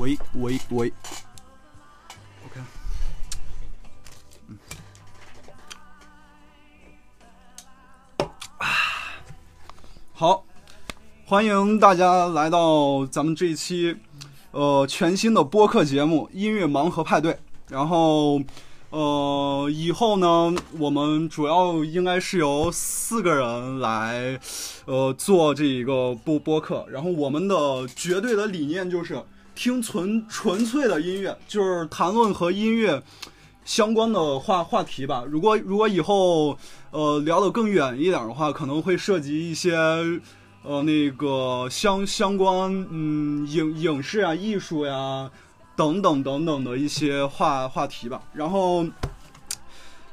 喂喂喂，OK，嗯，啊，好，欢迎大家来到咱们这一期呃全新的播客节目《音乐盲盒派对》，然后。呃，以后呢，我们主要应该是由四个人来，呃，做这一个播播客。然后我们的绝对的理念就是听纯纯粹的音乐，就是谈论和音乐相关的话话题吧。如果如果以后呃聊得更远一点的话，可能会涉及一些呃那个相相关嗯影影视啊、艺术呀。等等等等的一些话话题吧，然后，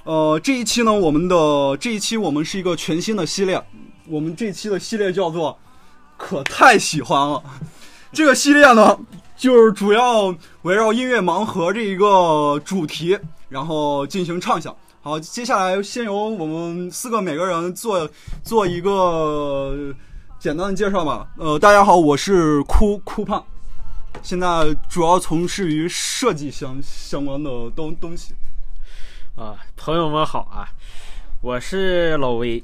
呃，这一期呢，我们的这一期我们是一个全新的系列，我们这期的系列叫做“可太喜欢了”。这个系列呢，就是主要围绕音乐盲盒这一个主题，然后进行畅想。好，接下来先由我们四个每个人做做一个简单的介绍吧。呃，大家好，我是酷酷胖。现在主要从事于设计相相关的东东西，啊，朋友们好啊，我是老威，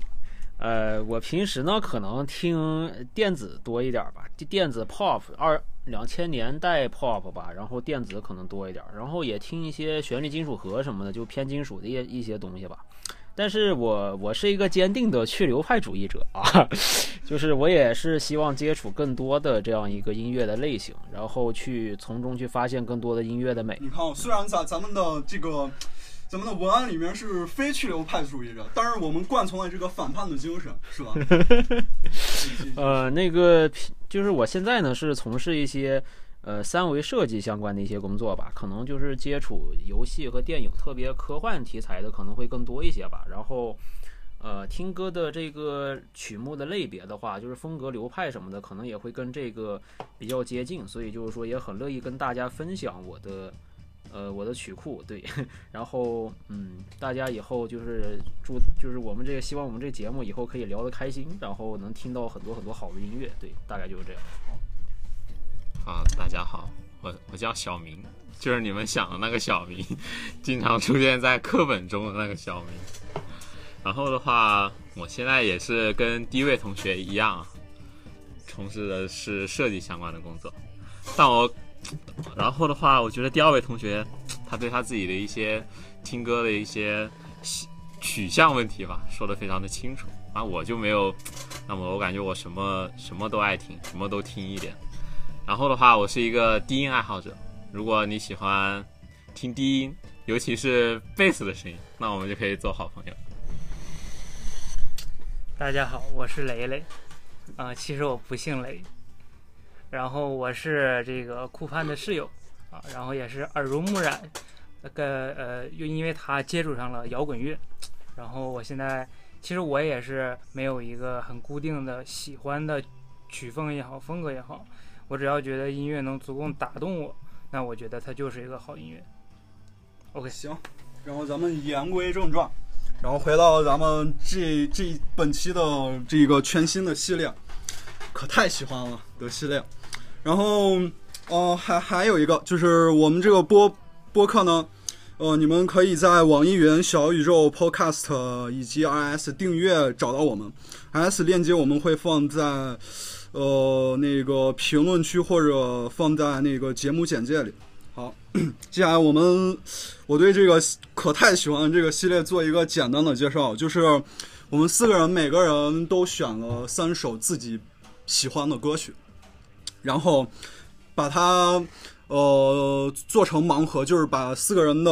呃，我平时呢可能听电子多一点吧，电子 pop 二两千年代 pop 吧，然后电子可能多一点，然后也听一些旋律金属盒什么的，就偏金属的一一些东西吧。但是我我是一个坚定的去流派主义者啊，就是我也是希望接触更多的这样一个音乐的类型，然后去从中去发现更多的音乐的美。你看，虽然咱咱们的这个咱们的文案里面是非去流派主义者，但是我们贯从了这个反叛的精神，是吧？呃，那个就是我现在呢是从事一些。呃，三维设计相关的一些工作吧，可能就是接触游戏和电影，特别科幻题材的可能会更多一些吧。然后，呃，听歌的这个曲目的类别的话，就是风格流派什么的，可能也会跟这个比较接近。所以就是说，也很乐意跟大家分享我的，呃，我的曲库。对，然后，嗯，大家以后就是祝，就是我们这个希望我们这个节目以后可以聊得开心，然后能听到很多很多好的音乐。对，大概就是这样。好，大家好，我我叫小明，就是你们想的那个小明，经常出现在课本中的那个小明。然后的话，我现在也是跟第一位同学一样，从事的是设计相关的工作。但我，然后的话，我觉得第二位同学，他对他自己的一些听歌的一些取向问题吧，说的非常的清楚。啊，我就没有，那么我感觉我什么什么都爱听，什么都听一点。然后的话，我是一个低音爱好者。如果你喜欢听低音，尤其是贝斯的声音，那我们就可以做好朋友。大家好，我是雷雷。啊，其实我不姓雷。然后我是这个酷盼的室友啊，然后也是耳濡目染，那个呃，又因为他接触上了摇滚乐。然后我现在其实我也是没有一个很固定的喜欢的曲风也好，风格也好。我只要觉得音乐能足够打动我，那我觉得它就是一个好音乐。OK，行，然后咱们言归正传，然后回到咱们这这本期的这个全新的系列，可太喜欢了的系列。然后，哦，还还有一个就是我们这个播播客呢，呃，你们可以在网易云、小宇宙、Podcast 以及 RS 订阅找到我们，RS 链接我们会放在。呃，那个评论区或者放在那个节目简介里。好，接下来我们我对这个可太喜欢这个系列做一个简单的介绍，就是我们四个人每个人都选了三首自己喜欢的歌曲，然后把它呃做成盲盒，就是把四个人的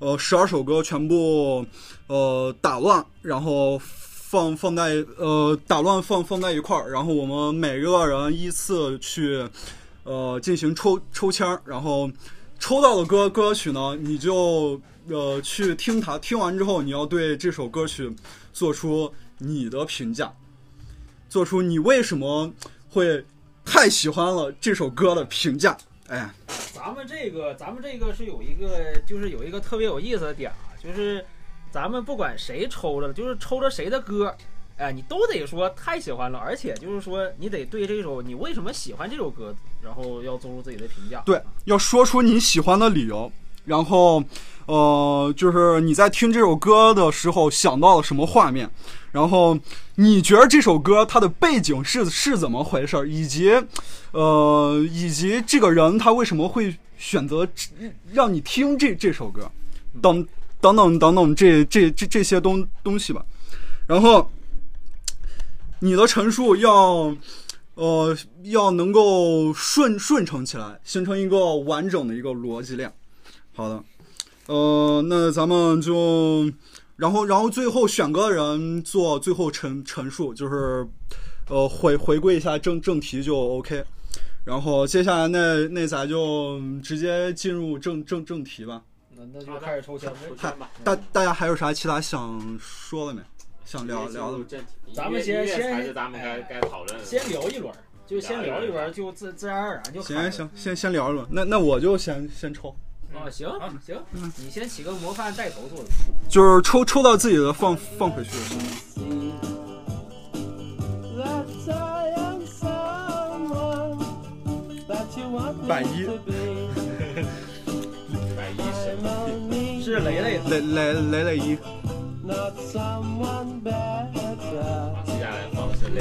呃十二首歌全部呃打乱，然后。放放在呃打乱放放在一块儿，然后我们每个人依次去呃进行抽抽签儿，然后抽到的歌歌曲呢，你就呃去听它，听完之后你要对这首歌曲做出你的评价，做出你为什么会太喜欢了这首歌的评价。哎，咱们这个咱们这个是有一个就是有一个特别有意思的点啊，就是。咱们不管谁抽着，就是抽着谁的歌，哎，你都得说太喜欢了，而且就是说你得对这首你为什么喜欢这首歌，然后要做出自己的评价。对，要说出你喜欢的理由，然后，呃，就是你在听这首歌的时候想到了什么画面，然后你觉得这首歌它的背景是是怎么回事儿，以及，呃，以及这个人他为什么会选择让你听这这首歌，等等等等等这这这这些东东西吧，然后。你的陈述要，呃，要能够顺顺承起来，形成一个完整的一个逻辑链。好的，呃，那咱们就，然后，然后最后选歌的人做最后陈陈述，就是，呃，回回归一下正正题就 OK。然后接下来那那咱就直接进入正正正题吧。那那就开始抽签抽签吧。大大家还有啥其他想说的没？想聊聊的，咱们先先，咱们该该讨论，先聊一轮，就先聊一轮，就自自然而然就。行行，先先聊一轮，那那我就先先抽。啊，行行，你先起个模范带头作用。就是抽抽到自己的放放回去就行。百一，百一是雷雷雷雷雷雷一。接下来放的是雷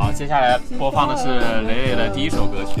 好，接下来播放的是蕾蕾的第一首歌曲。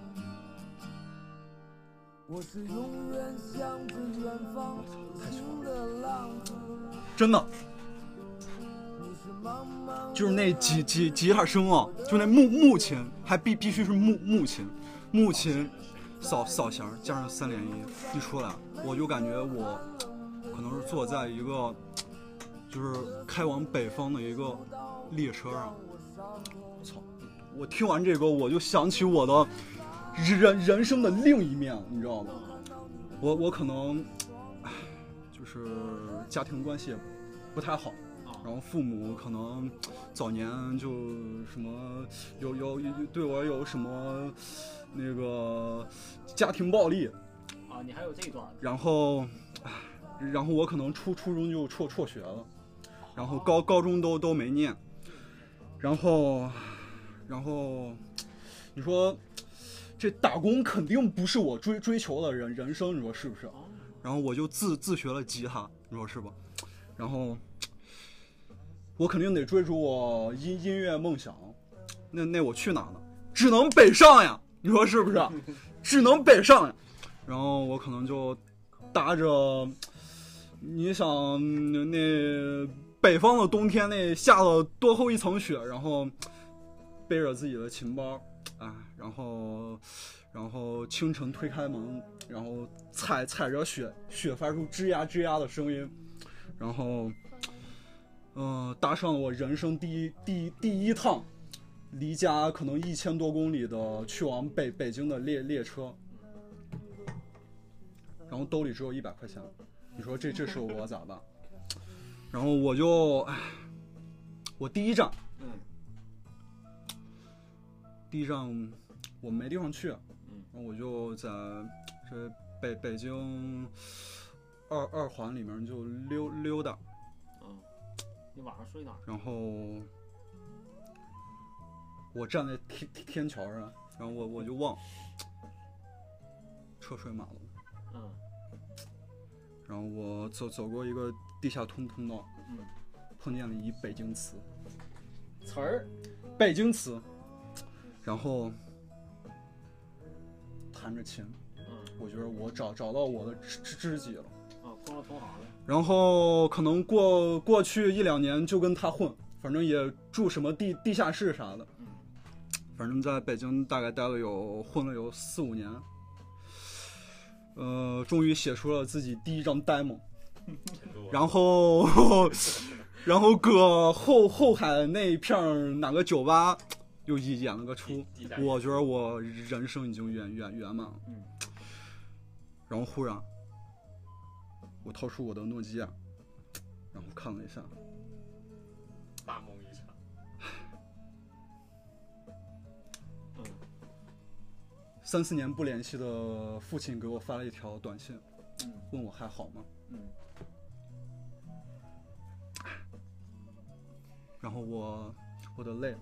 我是永远向着远方，我真的，就是那几几几下声啊，就那木木琴，还必必须是木木琴，木琴扫扫弦加上三连音一出来，我就感觉我可能是坐在一个就是开往北方的一个列车上。我操！我听完这歌，我就想起我的人人生的另一面，你知道吗？我我可能，唉，就是家庭关系。不太好，然后父母可能早年就什么有有对我有什么那个家庭暴力啊，你还有这段？然后，然后我可能初初中就辍辍学了，然后高高中都都没念，然后，然后你说这打工肯定不是我追追求的人人生，你说是不是？然后我就自自学了吉他，你说是吧？然后，我肯定得追逐我音音乐梦想，那那我去哪呢？只能北上呀！你说是不是？只能北上呀！然后我可能就搭着，你想那北方的冬天那下了多厚一层雪，然后背着自己的琴包，啊，然后然后清晨推开门，然后踩踩着雪，雪发出吱呀吱呀的声音。然后，嗯，搭上了我人生第一第第一趟离家可能一千多公里的去往北北京的列列车，然后兜里只有一百块钱，你说这这是我咋办？然后我就，唉，我第一站，嗯，第一站我没地方去，嗯。我就在这北北京二二环里面就溜溜达，嗯，你晚上睡哪儿？然后我站在天天桥上，然后我我就望 车水马龙，嗯。然后我走走过一个地下通通道，嗯，碰见了一北京词，词儿，北京词，然后弹着琴，嗯我觉得我找找到我的知知知己了。啊，碰到同行了。然后可能过过去一两年就跟他混，反正也住什么地地下室啥的，嗯反正在北京大概待了有混了有四五年，呃，终于写出了自己第一张 demo，然后 然后搁后后海那一片儿哪个酒吧又演演了个出，我觉得我人生已经圆圆圆满了。嗯然后忽然，我掏出我的诺基亚，然后看了一下，大梦一场。嗯 三四年不联系的父亲给我发了一条短信，嗯问我还好吗？嗯然后我我的泪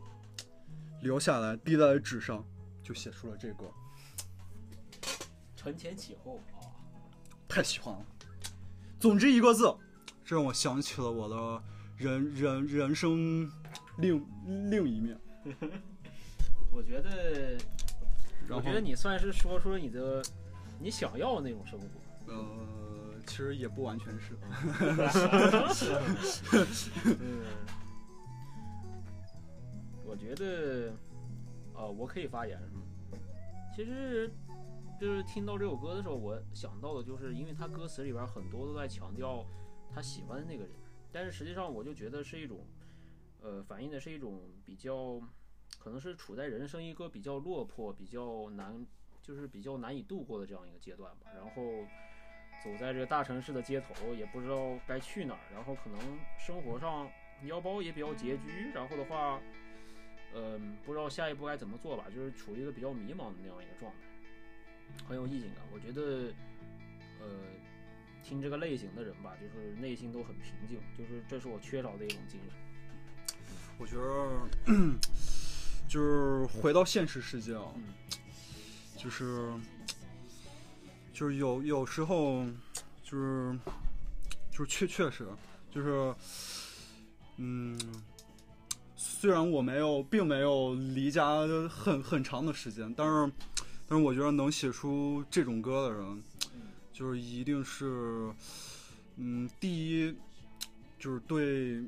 流下来，滴在纸上，就写出了这个，承前启后啊。太喜欢了。总之一个字，这让我想起了我的人人人生另另一面。我觉得，我觉得你算是说出了你的你想要的那种生活。呃，其实也不完全是。嗯，我觉得，啊，我可以发言是吗？其实，就是听到这首歌的时候，我想到的就是，因为他歌词里边很多都在强调他喜欢的那个人，但是实际上我就觉得是一种，呃，反映的是一种比较，可能是处在人生一个比较落魄、比较难，就是比较难以度过的这样一个阶段吧。然后走在这个大城市的街头，也不知道该去哪儿，然后可能生活上腰包也比较拮据，然后的话，嗯、不知道下一步该怎么做吧，就是处于一个比较迷茫的那样一个状态，很有意境感。我觉得，呃，听这个类型的人吧，就是内心都很平静，就是这是我缺少的一种精神。我觉得就是回到现实世界啊，嗯就是就是有有时候就是就是确确实就是嗯，虽然我没有并没有离家很很长的时间，但是但是我觉得能写出这种歌的人，就是一定是嗯，第一就是对。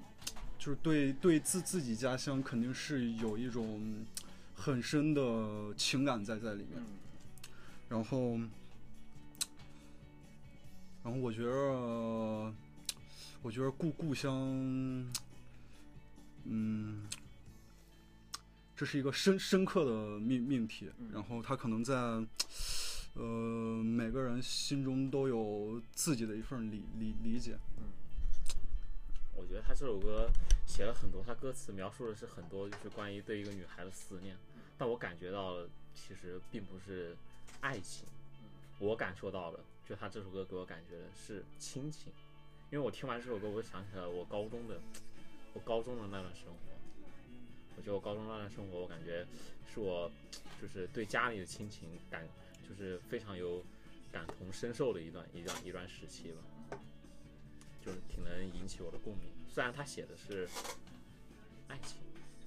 就是对对自自己家乡肯定是有一种很深的情感在在里面，嗯然后，然后我觉得，我觉得故故乡，嗯，这是一个深深刻的命命题嗯，然后它可能在，呃，每个人心中都有自己的一份理理理解，我觉得他这首歌写了很多，他歌词描述的是很多就是关于对一个女孩的思念，但我感觉到了其实并不是爱情，我感受到了，就他这首歌给我感觉的是亲情，因为我听完这首歌，我就想起了我高中的我高中的那段生活，我觉得我高中那段生活，我感觉是我就是对家里的亲情感就是非常有感同身受的一段一段一段时期吧。就是挺能引起我的共鸣。虽然他写的是爱情，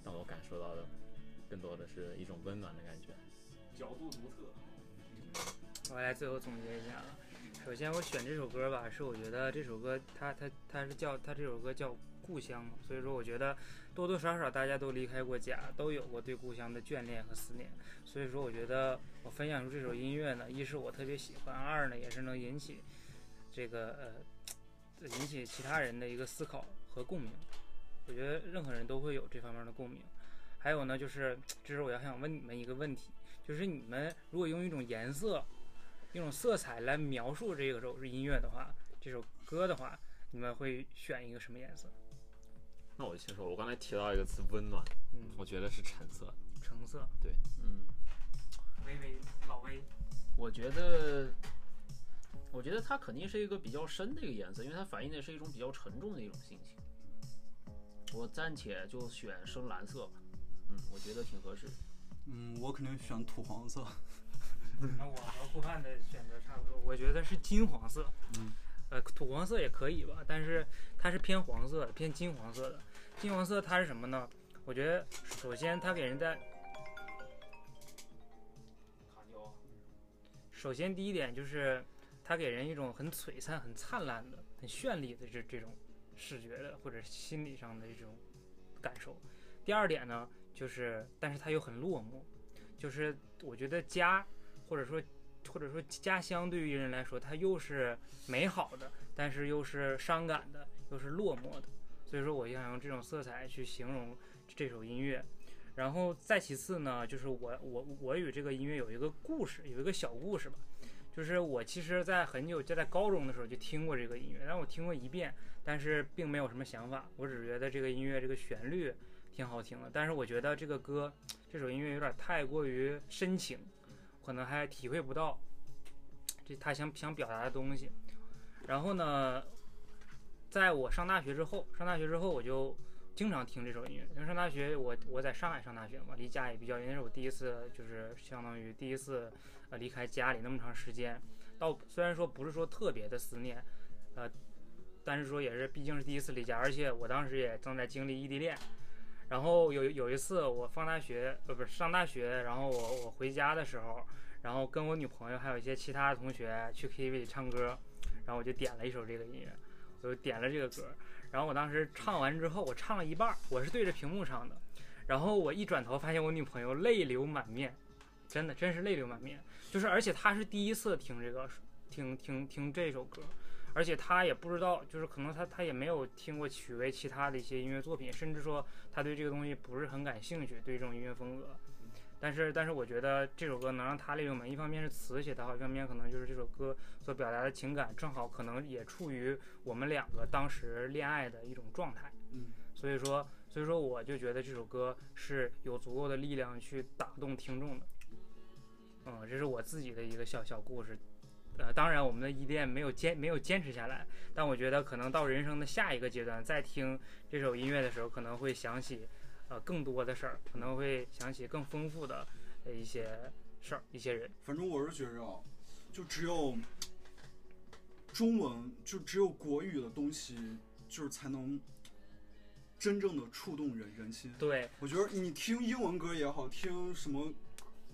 但我感受到的更多的是一种温暖的感觉。角度独特。我来最后总结一下啊。首先，我选这首歌吧，是我觉得这首歌它它它是叫它这首歌叫《故乡》嘛，所以说我觉得多多少少大家都离开过家，都有过对故乡的眷恋和思念。所以说，我觉得我分享出这首音乐呢，一是我特别喜欢，二呢也是能引起这个呃引起其他人的一个思考和共鸣。我觉得任何人都会有这方面的共鸣。还有呢，就是这是我要想问你们一个问题，就是你们如果用一种颜色、一种色彩来描述这首音乐的话，这首歌的话，你们会选一个什么颜色？那我先说，我刚才提到一个词“温暖”，嗯，我觉得是橙色。橙色，对嗯，微微老微，我觉得，我觉得它肯定是一个比较深的一个颜色，因为它反映的是一种比较沉重的一种心情。我暂且就选深蓝色吧，嗯，我觉得挺合适。嗯，我肯定选土黄色。那我和顾盼的选择差不多，我觉得是金黄色。嗯，呃，土黄色也可以吧，但是它是偏黄色的，偏金黄色的。金黄色它是什么呢？我觉得首先它给人在，首先第一点就是它给人一种很璀璨、很灿烂的、很绚丽的这这种视觉的或者心理上的这种感受。第二点呢，就是但是它又很落寞，就是我觉得家或者说或者说家乡对于人来说，它又是美好的，但是又是伤感的，又是落寞的。所以说，我想用这种色彩去形容这首音乐。然后再其次呢，就是我我我与这个音乐有一个故事，有一个小故事吧。就是我其实，在很久就在高中的时候就听过这个音乐，但我听过一遍，但是并没有什么想法。我只是觉得这个音乐这个旋律挺好听的，但是我觉得这个歌这首音乐有点太过于深情，可能还体会不到这他想想表达的东西。然后呢，在我上大学之后，上大学之后我就经常听这首音乐。因为上大学我我在上海上大学嘛，离家也比较远，那是我第一次就是相当于第一次呃离开家里那么长时间。到虽然说不是说特别的思念，呃，但是说也是毕竟是第一次离家，而且我当时也正在经历异地恋。然后有有一次我放大学呃不是上大学，然后我我回家的时候，然后跟我女朋友还有一些其他的同学去 KTV 里唱歌，然后我就点了一首这个音乐，我就点了这个歌。然后我当时唱完之后，我唱了一半，我是对着屏幕唱的，然后我一转头发现我女朋友泪流满面，真的真是泪流满面，就是而且她是第一次听这个听听听这首歌，而且他也不知道，就是可能他他也没有听过曲为其他的一些音乐作品，甚至说他对这个东西不是很感兴趣，对这种音乐风格。但是，但是我觉得这首歌能让他泪流满，一方面是词写得好，一方面可能就是这首歌所表达的情感正好可能也处于我们两个当时恋爱的一种状态。嗯，所以说，所以说我就觉得这首歌是有足够的力量去打动听众的。嗯，这是我自己的一个小小故事。呃，当然我们的异地恋没有坚没有坚持下来，但我觉得可能到人生的下一个阶段，再听这首音乐的时候，可能会想起呃更多的事儿，可能会想起更丰富的呃一些事儿、一些人。反正我是觉着啊，就只有中文，就只有国语的东西，就是才能真正的触动人人心。对，我觉得你听英文歌也好，听什么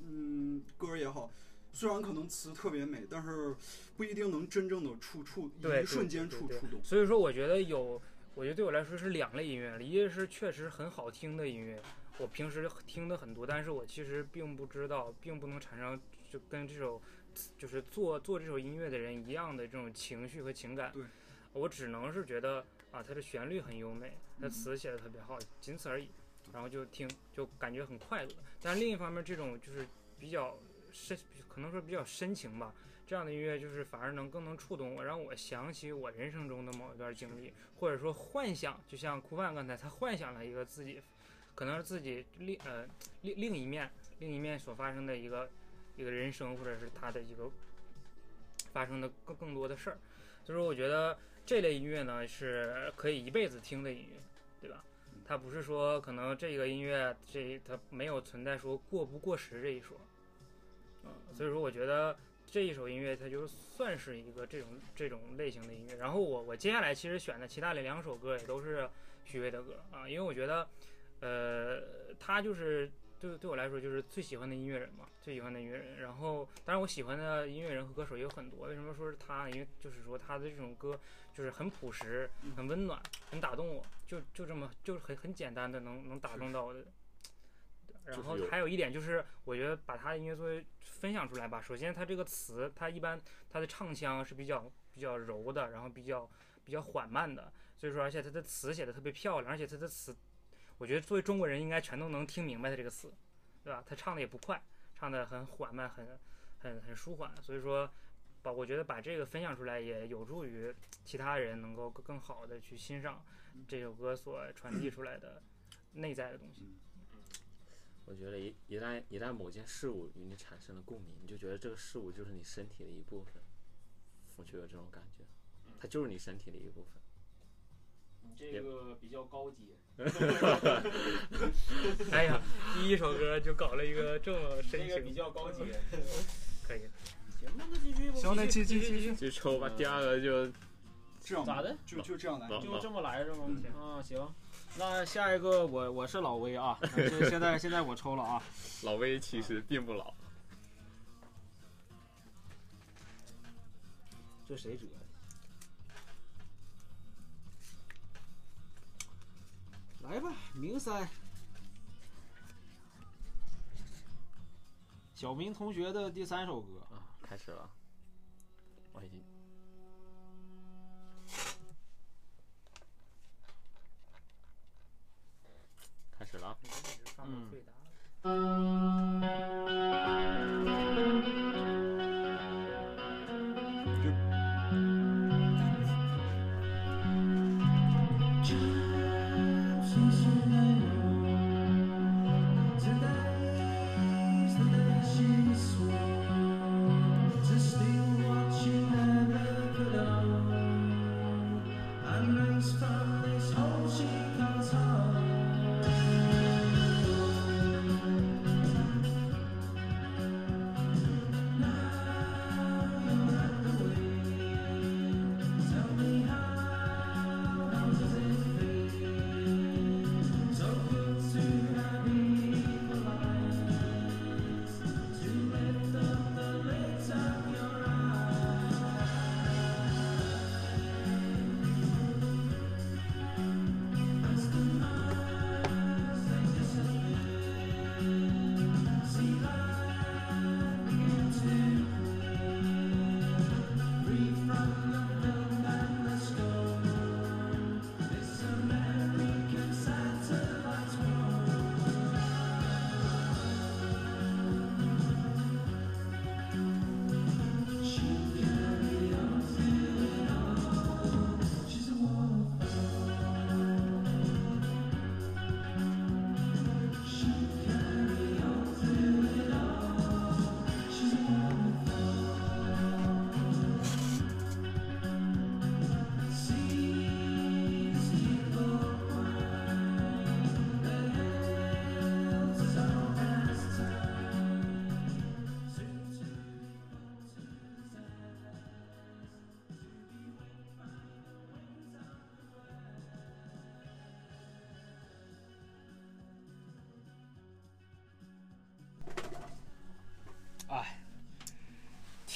嗯歌也好，虽然可能词特别美，但是不一定能真正的触触对一瞬间触触动。所以说，我觉得有，我觉得对我来说是两类音乐，一个是确实很好听的音乐，我平时听的很多，但是我其实并不知道，并不能产生就跟这首就是做做这首音乐的人一样的这种情绪和情感。对，我只能是觉得啊，它的旋律很优美，它嗯词写的特别好，仅此而已。然后就听，就感觉很快乐。但另一方面，这种就是比较深，可能说比较深情吧。这样的音乐就是反而能更能触动我，让我想起我人生中的某一段经历，或者说幻想，就像酷范刚才他幻想了一个自己，可能是自己另呃另另一面另一面所发生的一个一个人生，或者是他的一个发生的更更多的事儿。所以说，我觉得这类音乐呢是可以一辈子听的音乐，对吧？它不是说可能这个音乐这它没有存在说过不过时这一说，嗯，所以说我觉得这一首音乐它就算是一个这种这种类型的音乐。然后我我接下来其实选的其他的两首歌也都是许巍的歌啊，因为我觉得，呃，他就是对对我来说就是最喜欢的音乐人嘛，最喜欢的音乐人。然后当然我喜欢的音乐人和歌手也有很多，为什么说是他呢？因为就是说他的这种歌就是很朴实、很温暖、很打动我，就就这么就是很很简单的能能打动到我的。然后还有一点就是，我觉得把他的音乐作为分享出来吧。首先，他这个词，他一般他的唱腔是比较比较柔的，然后比较比较缓慢的，所以说，而且他的词写的特别漂亮，而且他的词，我觉得作为中国人应该全都能听明白他这个词，对吧？他唱的也不快，唱的很缓慢，很很很舒缓，所以说，把我觉得把这个分享出来，也有助于其他人能够更更好的去欣赏这首歌所传递出来的内在的东西。我觉得一一旦一旦某件事物与你产生了共鸣，你就觉得这个事物就是你身体的一部分。我就有这种感觉，它就是你身体的一部分。你这个比较高级。哎呀，第一首歌就搞了一个这么深情，比较高级。可以。行，那就继续吧。行，那继继继续就抽吧。第二个就这样吧咋的？就就这样来。就这么来是吗？啊，行。那下一个我我是老威啊，现在现在我抽了啊。老威其实并不老。这谁折的？来吧，明三，小明同学的第三首歌啊，开始了。我已经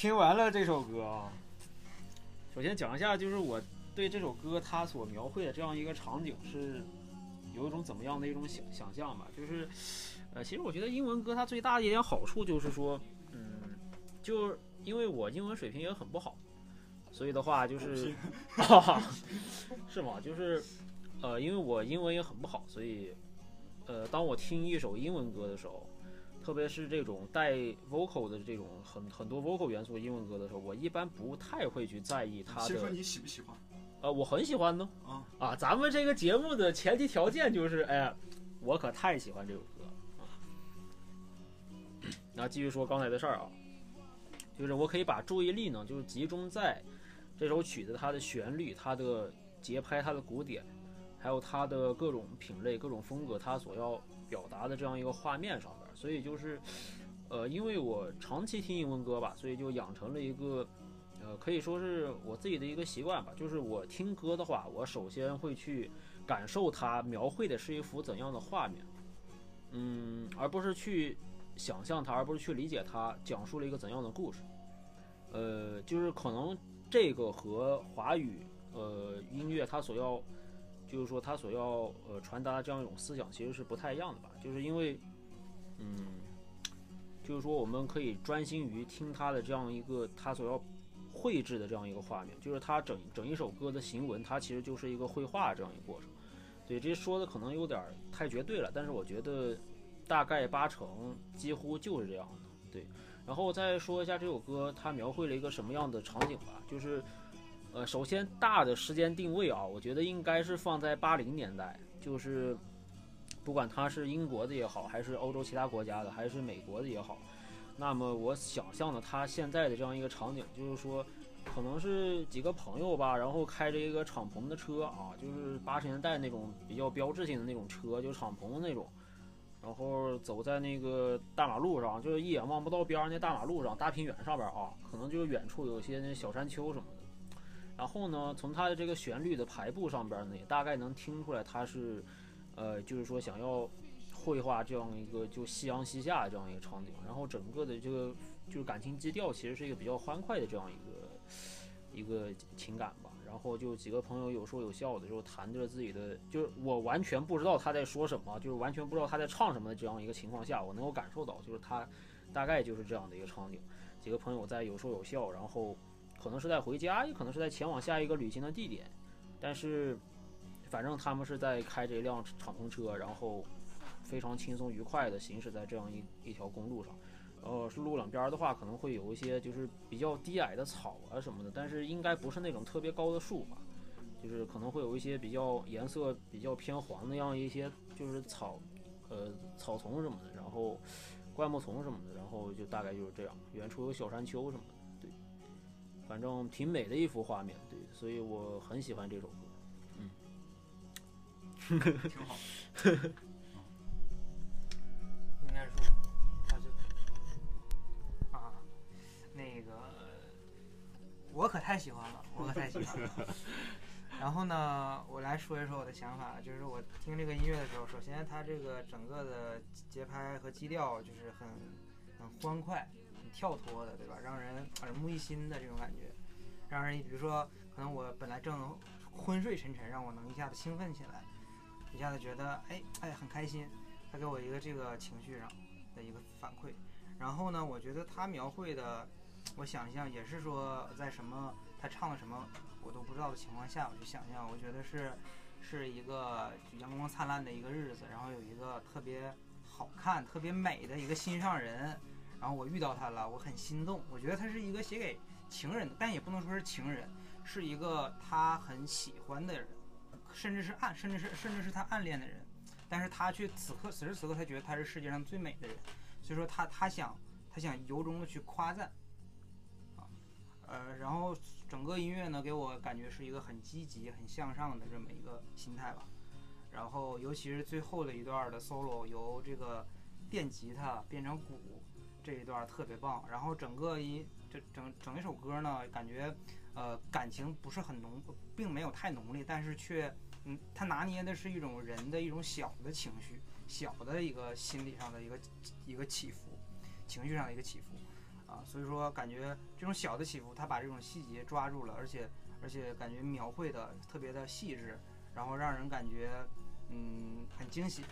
听完了这首歌啊，首先讲一下，就是我对这首歌它所描绘的这样一个场景是有一种怎么样的一种想想象吧。就是，呃，其实我觉得英文歌它最大的一点好处就是说，嗯，就因为我英文水平也很不好，所以的话就是，是吗？就是，呃，因为我英文也很不好，所以，呃，当我听一首英文歌的时候。特别是这种带 vocal 的这种很很多 vocal 元素英文歌的时候，我一般不太会去在意它的。先说你喜不喜欢？呃，我很喜欢呢。啊啊，咱们这个节目的前提条件就是，哎，我可太喜欢这首歌啊。那继续说刚才的事儿啊，就是我可以把注意力呢，就是集中在这首曲子它的旋律、它的节拍、它的鼓点，还有它的各种品类、各种风格，它所要表达的这样一个画面上面。所以就是，呃，因为我长期听英文歌吧，所以就养成了一个，呃，可以说是我自己的一个习惯吧。就是我听歌的话，我首先会去感受它描绘的是一幅怎样的画面，嗯，而不是去想象它，而不是去理解它讲述了一个怎样的故事。呃，就是可能这个和华语呃音乐它所要，就是说它所要呃传达的这样一种思想其实是不太一样的吧。就是因为。嗯，就是说，我们可以专心于听他的这样一个他所要绘制的这样一个画面，就是他整整一首歌的行文，它其实就是一个绘画这样一个过程。对，这说的可能有点太绝对了，但是我觉得大概八成几乎就是这样的。对，然后再说一下这首歌它描绘了一个什么样的场景吧，就是，呃，首先大的时间定位啊，我觉得应该是放在八零年代，就是不管它是英国的也好，还是欧洲其他国家的，还是美国的也好，那么我想象的它现在的这样一个场景，就是说。可能是几个朋友吧，然后开着一个敞篷的车啊，就是八十年代那种比较标志性的那种车，就敞篷的那种，然后走在那个大马路上，就是一眼望不到边儿那大马路上大平原上边啊，可能就是远处有些那小山丘什么的。然后呢，从它的这个旋律的排布上边呢，也大概能听出来它是，呃，就是说想要绘画这样一个就夕阳西下这样一个场景。然后整个的这个就是感情基调其实是一个比较欢快的这样一个。一个情感吧，然后就几个朋友有说有笑的，就谈着自己的，就是我完全不知道他在说什么，就是完全不知道他在唱什么的这样一个情况下，我能够感受到，就是他大概就是这样的一个场景，几个朋友在有说有笑，然后可能是在回家，也可能是在前往下一个旅行的地点，但是反正他们是在开着一辆敞篷车，然后非常轻松愉快的行驶在这样一一条公路上。呃，是路两边的话，可能会有一些就是比较低矮的草啊什么的，但是应该不是那种特别高的树吧，就是可能会有一些比较颜色比较偏黄那样一些就是草，呃，草丛什么的，然后灌木丛什么的，然后就大概就是这样。远处有小山丘什么的，对，反正挺美的一幅画面，对，所以我很喜欢这首歌。挺好。应该说，他就啊，那个我可太喜欢了，我可太喜欢了。然后呢，我来说一说我的想法，就是我听这个音乐的时候，首先它这个整个的节拍和基调就是很很欢快、很跳脱的，对吧？让人耳目一新的这种感觉，让人比如说，可能我本来正昏睡沉沉，让我能一下子兴奋起来，一下子觉得哎哎很开心。他给我一个这个情绪上的一个反馈，然后呢，我觉得他描绘的，我想象也是说在什么他唱的什么我都不知道的情况下，我就想象，我觉得是是一个阳光灿烂的一个日子，然后有一个特别好看、特别美的一个心上人，然后我遇到他了，我很心动。我觉得他是一个写给情人的，但也不能说是情人，是一个他很喜欢的人，甚至是暗，甚至是甚至是他暗恋的人。但是他却此刻此时此刻，他觉得他是世界上最美的人，所以说他他想他想由衷的去夸赞，啊，呃，然后整个音乐呢给我感觉是一个很积极、很向上的这么一个心态吧。然后尤其是最后的一段的 solo，由这个电吉他变成鼓这一段特别棒。然后整个一这整整一首歌呢，感觉呃感情不是很浓，并没有太浓烈，但是却。嗯，他拿捏的是一种人的一种小的情绪，小的一个心理上的一个一个起伏，情绪上的一个起伏，啊，所以说感觉这种小的起伏，他把这种细节抓住了，而且而且感觉描绘的特别的细致，然后让人感觉嗯很惊喜，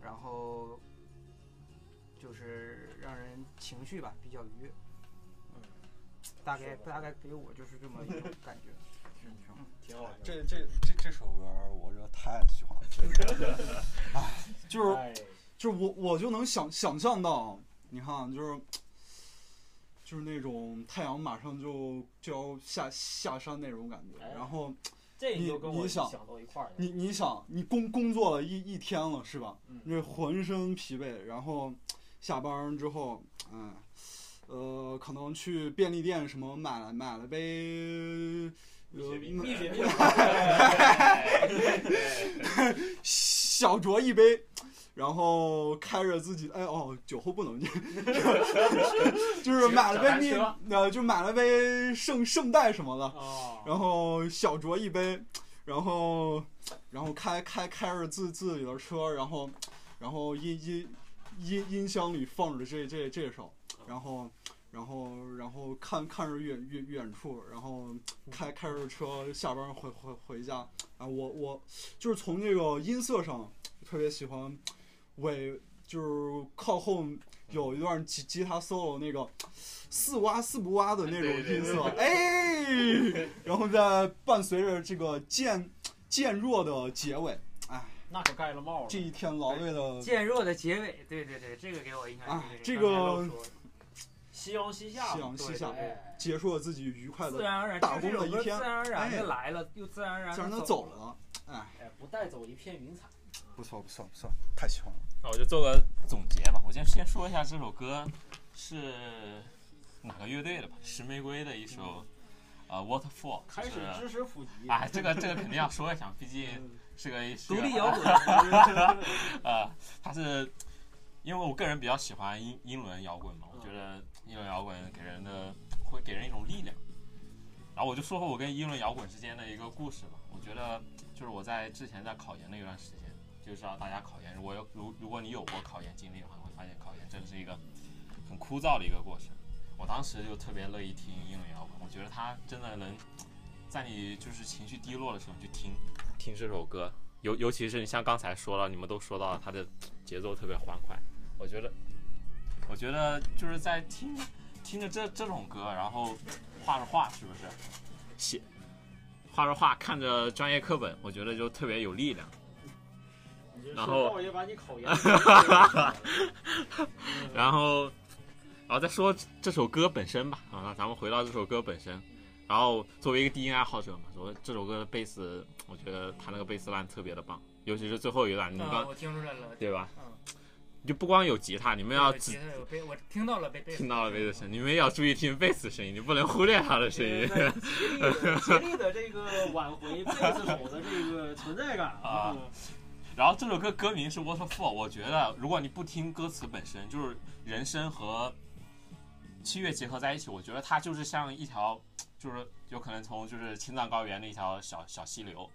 然后就是让人情绪吧比较愉悦，大概大概给我就是这么一种感觉。挺好。这这这这首歌，我觉得太喜欢了。哎，就是就是我我就能想想象到，你看，就是就是那种太阳马上就就要下下山那种感觉。然后这你你想到一块儿，你你想你工工作了一一天了是吧？嗯。你浑身疲惫，然后下班之后，嗯，呃，可能去便利店什么买了买了杯。蜜雪冰，小酌一杯，然后开着自己，哎哦，酒后不能进，就是买了杯蜜，呃，就买了杯圣圣代什么的，然后小酌一杯，然后然后开开开着自自己的车，然后然后音音音音箱里放着这这这首，然后。然后，然后看看着远远远处，然后开开着车下班回回回家。啊，我我就是从这个音色上特别喜欢尾，就是靠后有一段吉吉他 solo 那个似挖似不挖的那种音色，哎，然后再伴随着这个渐渐弱的结尾，哎，那可盖了帽了。这一天劳累的渐弱的结尾，对对对，这个给我印象啊，这个。夕阳西下，夕阳西下哎，结束了自己愉快的自然而然，打工的一天，自然而然哎的来了，又自然而然自然的的走了，哎，哎，不带走一片云彩。不错不错不错，太喜欢了。那我就做个总结吧。我先先说一下这首歌是哪个乐队的吧？石玫瑰的一首呃 Waterfall，开始就是知识普及，哎，这个这个肯定要说一下，毕竟是个独立摇滚，呃，他是因为我个人比较喜欢英英伦摇滚嘛，我觉得英伦摇滚给人的会给人一种力量。然后我就说说我跟英伦摇滚之间的一个故事吧。我觉得就是我在之前在考研那一段时间，就知道大家考研，如果有如如果你有过考研经历的话，会发现考研真的是一个很枯燥的一个过程。我当时就特别乐意听英伦摇滚，我觉得它真的能在你就是情绪低落的时候你去听听这首歌，尤尤其是你像刚才说了，你们都说到了它的节奏特别欢快，我觉得我觉得就是在听听着这这种歌，然后画着画，是不是写画着画，看着专业课本，我觉得就特别有力量。然后少爷把你考研，然后，然后再说这首歌本身吧。啊，咱们回到这首歌本身。然后作为一个低音爱好者嘛，说这首歌的贝斯，我觉得他那个贝斯烂特别的棒，尤其是最后一段，你刚我听出来了，对吧？嗯，就不光有吉他，你们要只吉他有贝，我听到了贝贝斯听到了贝斯声，你们也要注意听贝斯声音，你不能忽略他的声音。在极力的极力的这个挽回贝斯手的这个存在感啊然后这首歌歌名是 Waterfall，我觉得如果你不听歌词本身，就是人声和七月结合在一起，我觉得它就是像一条，就是有可能从就是青藏高原的一条小小溪流，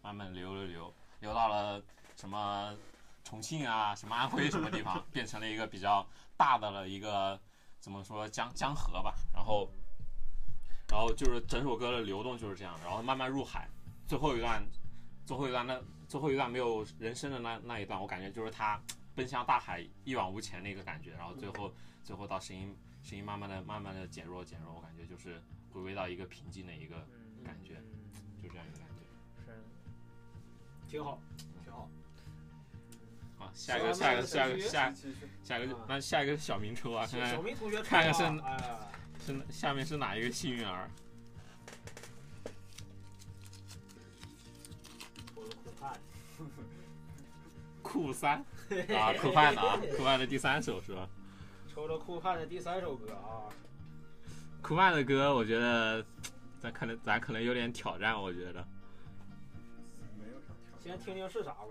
慢慢流流流流到了什么重庆啊，什么安徽什么地方，变成了一个比较大的了一个怎么说江江河吧，然后然后就是整首歌的流动就是这样，然后慢慢入海，最后一段最后一段那最后一段没有人声的那那一段，我感觉就是他奔向大海一往无前的一个感觉，然后最后最后到声音声音慢慢的慢慢的减弱减弱，我感觉就是回归到一个平静的一个嗯感觉，就这样一个感觉。是挺好，挺好。好，下一个下一个下一个下下一个啊那下一个是小明抽啊，看小看明同学出看看是是下面是哪一个幸运儿？酷三 啊，酷派的啊，酷派的第三首是吧？抽了酷派的第三首歌啊，酷派的歌，我觉得咱可能咱可能有点挑战，我觉得。没有啥挑战。先听听是啥吧。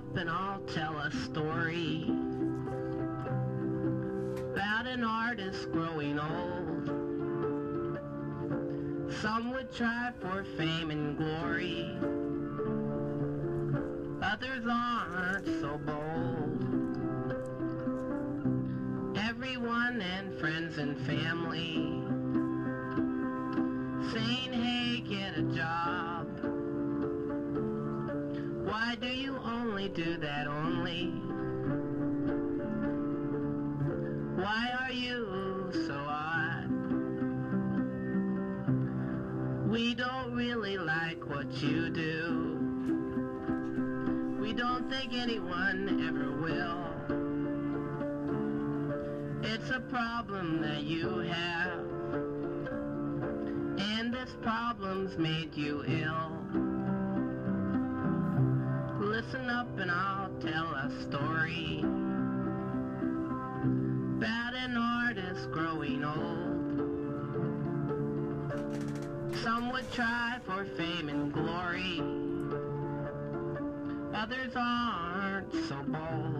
Up. And I'll tell a story about an artist growing old. Some would try for fame and glory, others aren't problem that you have. And this problem's made you ill. Listen up and I'll tell a story about an artist growing old. Some would try for fame and glory, others aren't so bold.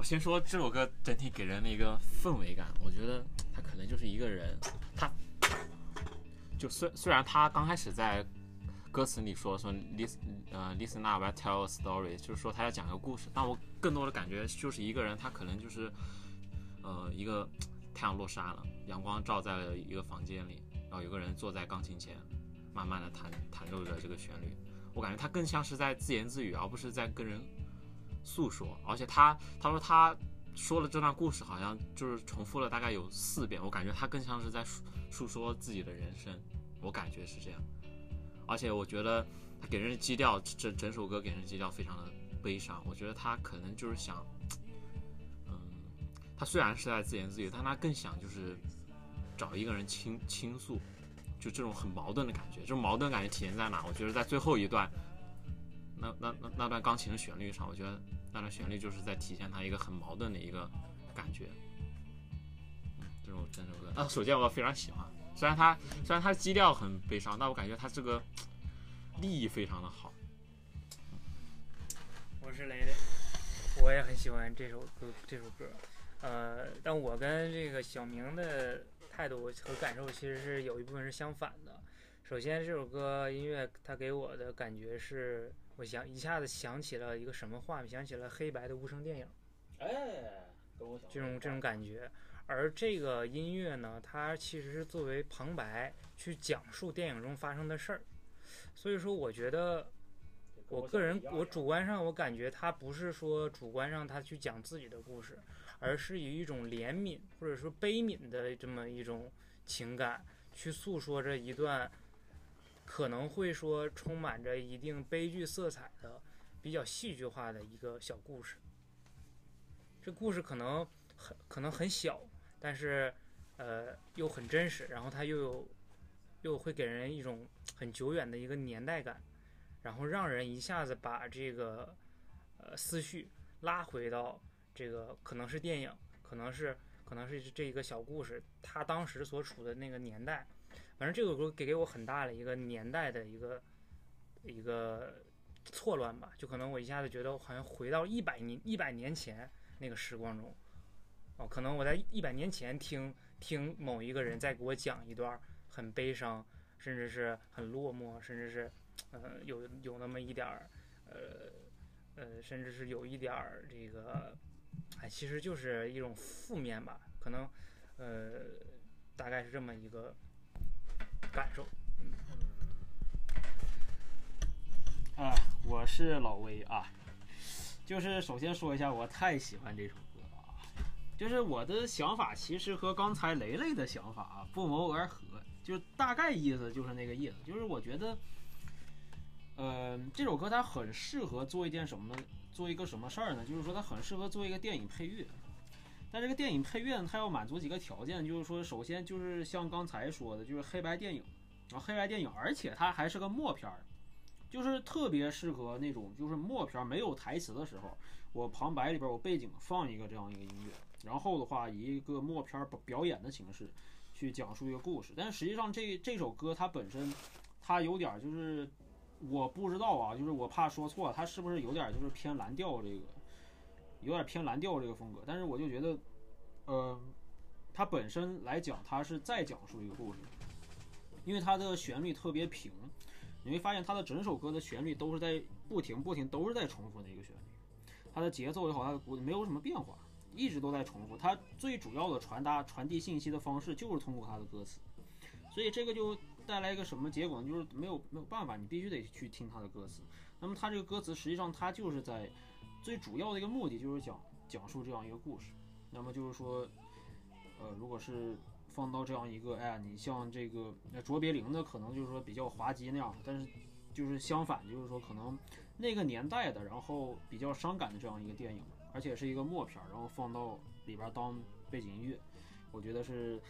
我先说这首歌整体给人的一个氛围感，我觉得他可能就是一个人，他就虽虽然他刚开始在歌词里说说 listen 呃 listen up I tell a story，就是说他要讲个故事，但我更多的感觉就是一个人，他可能就是呃一个太阳落山了，阳光照在了一个房间里，然后有个人坐在钢琴前，慢慢的弹弹奏着这个旋律，我感觉他更像是在自言自语，而不是在跟人诉说，而且他他说他说了这段故事，好像就是重复了大概有四遍，我感觉他更像是在述述说自己的人生，我感觉是这样。而且我觉得他给人的基调，整整首歌给人的基调非常的悲伤。我觉得他可能就是想，嗯，他虽然是在自言自语，但他更想就是找一个人倾倾诉，就这种很矛盾的感觉。这种矛盾感觉体现在哪？我觉得在最后一段，那那那那段钢琴的旋律上，我觉得那段旋律就是在体现他一个很矛盾的一个感觉。嗯，这种整首歌啊，首先我非常喜欢。虽然它虽然它基调很悲伤，但我感觉它这个立意非常的好。我是雷雷，我也很喜欢这首歌，这首歌。呃，但我跟这个小明的态度和感受其实是有一部分是相反的。首先，这首歌音乐它给我的感觉是，我想一下子想起了一个什么画面，想起了黑白的无声电影，哎，这种这种感觉。而这个音乐呢，它其实是作为旁白去讲述电影中发生的事儿，所以说我觉得。我个人，我主观上我感觉他不是说主观上他去讲自己的故事，而是以一种怜悯或者说悲悯的这么一种情感去诉说着一段可能会说充满着一定悲剧色彩的比较戏剧化的一个小故事。这故事可能很可能很小，但是呃又很真实，然后它又有又会给人一种很久远的一个年代感。然后让人一下子把这个呃思绪拉回到这个可能是电影，可能是可能是这一个小故事，它当时所处的那个年代。反正这个歌给给我很大的一个年代的一个一个错乱吧，就可能我一下子觉得我好像回到一百年一百年前那个时光中。哦，可能我在一百年前听听某一个人在给我讲一段很悲伤，甚至是很落寞，甚至是。呃，有有那么一点，呃，呃，甚至是有一点儿这个，哎，其实就是一种负面吧，可能，呃，大概是这么一个感受。嗯，啊，我是老威啊，就是首先说一下，我太喜欢这首歌了啊，就是我的想法其实和刚才雷雷的想法啊不谋而合，就大概意思就是那个意思，就是我觉得。呃，这首歌它很适合做一件什么呢？做一个什么事儿呢？就是说它很适合做一个电影配乐。但这个电影配乐，它要满足几个条件，就是说，首先就是像刚才说的，就是黑白电影，然后黑白电影，而且它还是个默片儿，就是特别适合那种就是默片没有台词的时候，我旁白里边我背景放一个这样一个音乐，然后的话以一个默片表演的形式去讲述一个故事。但实际上这这首歌它本身它有点就是。我不知道啊，就是我怕说错，它是不是有点就是偏蓝调这个，有点偏蓝调这个风格。但是我就觉得，呃，它本身来讲，它是在讲述一个故事，因为它的旋律特别平，你会发现它的整首歌的旋律都是在不停不停都是在重复的一个旋律，它的节奏也好，它的鼓没有什么变化，一直都在重复。它最主要的传达传递信息的方式就是通过它的歌词，所以这个就。带来一个什么结果呢？就是没有没有办法，你必须得去听它的歌词。那么它这个歌词实际上它就是在最主要的一个目的就是讲讲述这样一个故事。那么就是说，呃，如果是放到这样一个，哎，你像这个卓别林的，可能就是说比较滑稽那样，但是就是相反，就是说可能那个年代的，然后比较伤感的这样一个电影，而且是一个默片，然后放到里边当背景音乐，我觉得是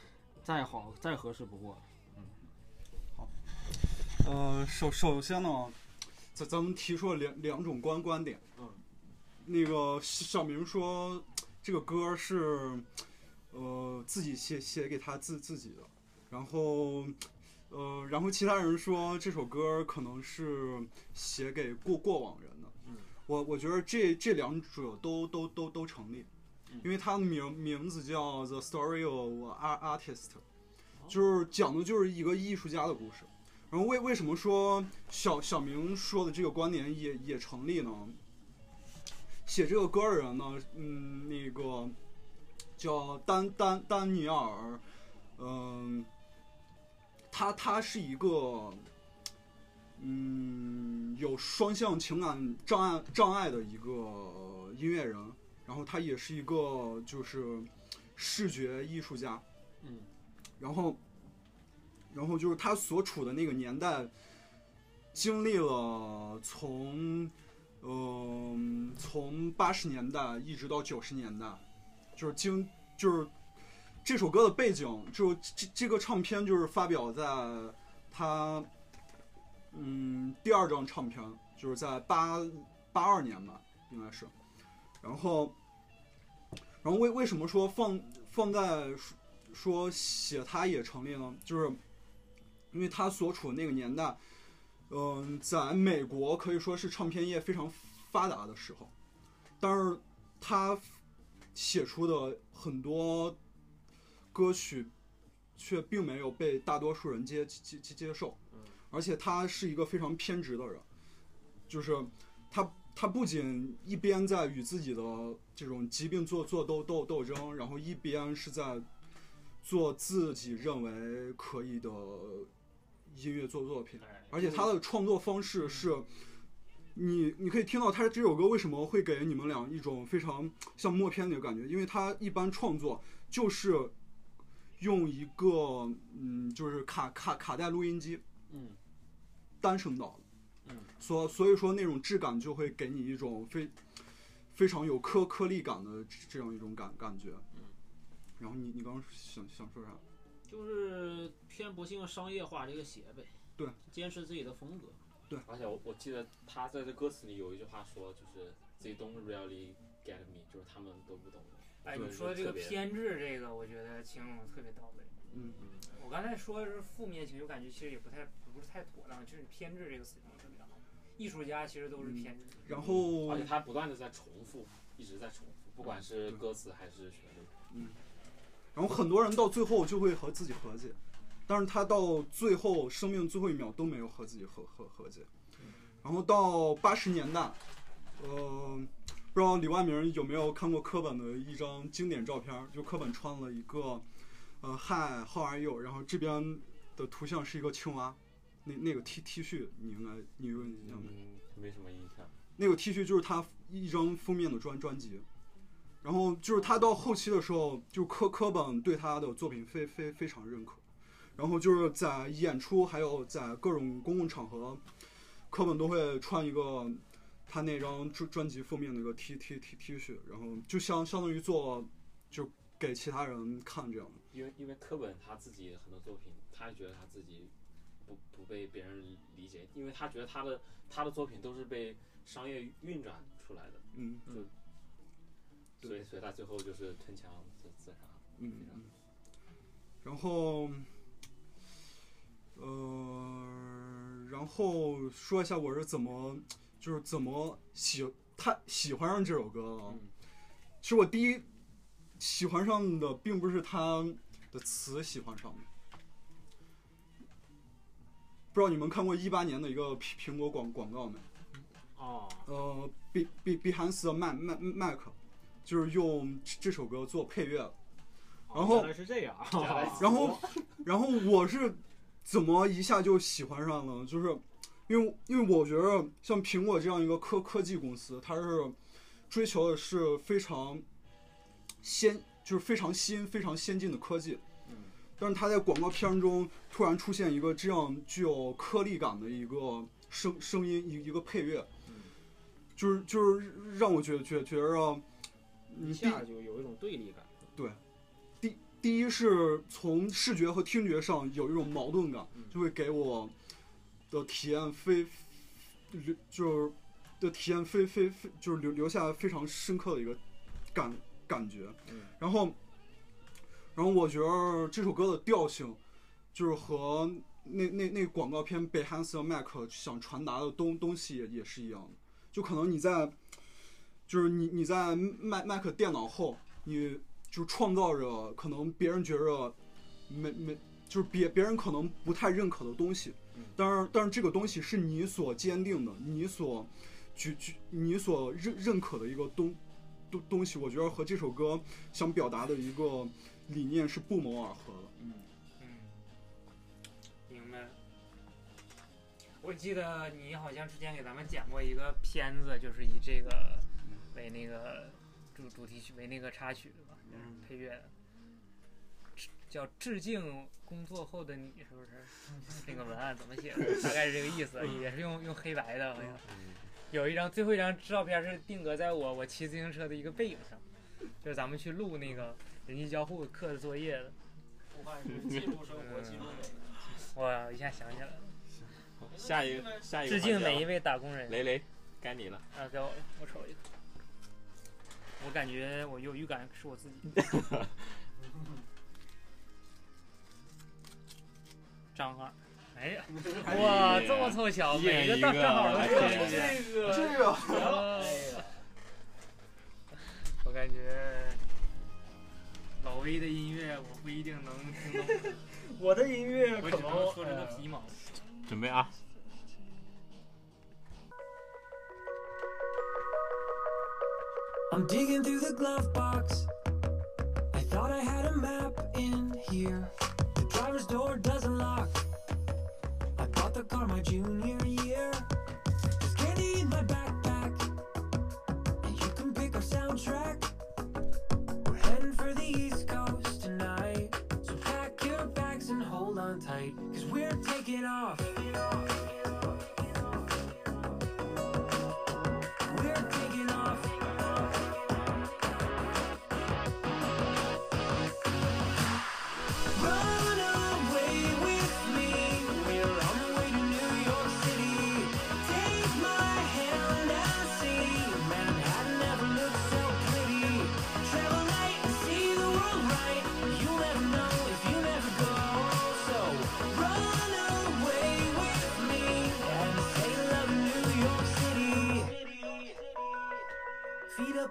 再好再合适不过。嗯，好呃，首首先呢，咱咱们提出了两两种观观点。嗯，那个小明说这个歌是呃自己写写给他自自己的，然后呃，然后其他人说这首歌可能是写给过过往人的。嗯，我我觉得这这两者都都都都成立，因为他的名名字叫《The Story of Art Artist》，就是讲的就是一个艺术家的故事。然后为为什么说小小明说的这个观点也也成立呢？写这个歌的人呢，嗯，那个叫丹丹丹尼尔，嗯，他他是一个，嗯，有双向情感障碍障碍的一个音乐人，然后他也是一个就是视觉艺术家，嗯，然后，然后就是他所处的那个年代，经历了从。嗯，从八十年代一直到九十年代，就是经就是这首歌的背景，就这这个唱片就是发表在他嗯第二张唱片，就是在八八二年吧，应该是。然后，然后为为什么说放放在说写他也成立呢？就是因为他所处的那个年代。嗯，在美国可以说是唱片业非常发达的时候，但是他写出的很多歌曲却并没有被大多数人接接接接受，而且他是一个非常偏执的人，就是他他不仅一边在与自己的这种疾病做做斗斗斗争，然后一边是在做自己认为可以的。音乐做作品，而且他的创作方式是，你你可以听到他这首歌为什么会给你们俩一种非常像默片的感觉，因为他一般创作就是用一个嗯，就是卡卡卡带录音机，嗯，单声道。的，嗯，所所以说那种质感就会给你一种非非常有颗颗粒感的这样一种感感觉，嗯，然后你你刚刚想想说啥？就是偏不幸商业化这个邪呗，对，坚持自己的风格，对。而且我我记得他在这歌词里有一句话说，就是 They don't really get me，就是他们都不懂我。哎，你说这个偏执，这个我觉得形容的特别到位。嗯嗯。我刚才说的是负面情绪，感觉其实也不太不是太妥当，就是偏执这个词用的特别好。艺术家其实都是偏执。然后，而且他不断的在重复，一直在重复，不管是歌词还是旋律。嗯。然后很多人到最后就会和自己和解，但是他到最后生命最后一秒都没有和自己和和和解。然后到八十年代，呃，不知道李万明有没有看过柯本的一张经典照片，就柯本穿了一个呃 Hi How are you？然后这边的图像是一个青蛙，那那个 T T 恤你应该你有印象没？没什么印象。那个 T 恤就是他一张封面的专专辑。然后就是他到后期的时候，就科科本对他的作品非非非常认可，然后就是在演出还有在各种公共场合，科本都会穿一个他那张专专辑封面的一个 T T T T 恤，然后就相相当于做就给其他人看这样。因为因为科本他自己很多作品，他觉得他自己不不被别人理解，因为他觉得他的他的作品都是被商业运转出来的，嗯，就。所以，所以他最后就是吞枪自自杀。嗯嗯。然后，呃，然后说一下我是怎么，就是怎么喜他喜欢上这首歌啊。其实我第一喜欢上的并不是他的词，喜欢上的。不知道你们看过一八年的一个苹苹果广广告没？哦。呃，Be Be Behind 麦麦麦克。就是用这首歌做配乐，然后是这样，然后，然后我是怎么一下就喜欢上了？就是因为因为我觉得像苹果这样一个科科技公司，它是追求的是非常先，就是非常新、非常先进的科技。嗯，但是它在广告片中突然出现一个这样具有颗粒感的一个声声音，一一个配乐，就是就是让我觉觉觉得。一下就有一种对立感。对，第第一是从视觉和听觉上有一种矛盾感，就会给我的体验非留就是的体验非非非就是留留下非常深刻的一个感感觉。然后，然后我觉得这首歌的调性就是和那那那广告片 b e h a n d the Mac 想传达的东东西也也是一样的，就可能你在，就是你你在 Mac Mac 电脑后，你就创造着可能别人觉着没没，就是别别人可能不太认可的东西，但是但是这个东西是你所坚定的，你所举举你所认认可的一个东东东西，我觉得和这首歌想表达的一个理念是不谋而合的。嗯，明白了。我记得你好像之前给咱们讲过一个片子，就是以这个为那个主主题曲为那个插曲的吧，嗯配乐叫《致敬工作后的你》，是不是？那个文案怎么写的？大概是这个意思，也是用用黑白的，好像。有一张最后一张照片是定格在我我骑自行车的一个背影上，就是咱们去录那个人机交互课的作业的。武汉是记录生活，记录美。我一下想起来了，下一个下一个致敬每一位打工人。雷雷，该你了。啊，给我，我瞅一个。我感觉我有预感是我自己。张二，哎呀，哇，这么凑巧，每个正一个正好都是哎这个。这个这个哦我感觉老威的音乐我不一定能听懂，我的音乐我可能只能说出个皮毛。准备啊！I'm digging through the glove box. I thought I had a map in here. The driver's door doesn't lock. I bought the car my junior year. There's candy in my backpack. And you can pick our soundtrack.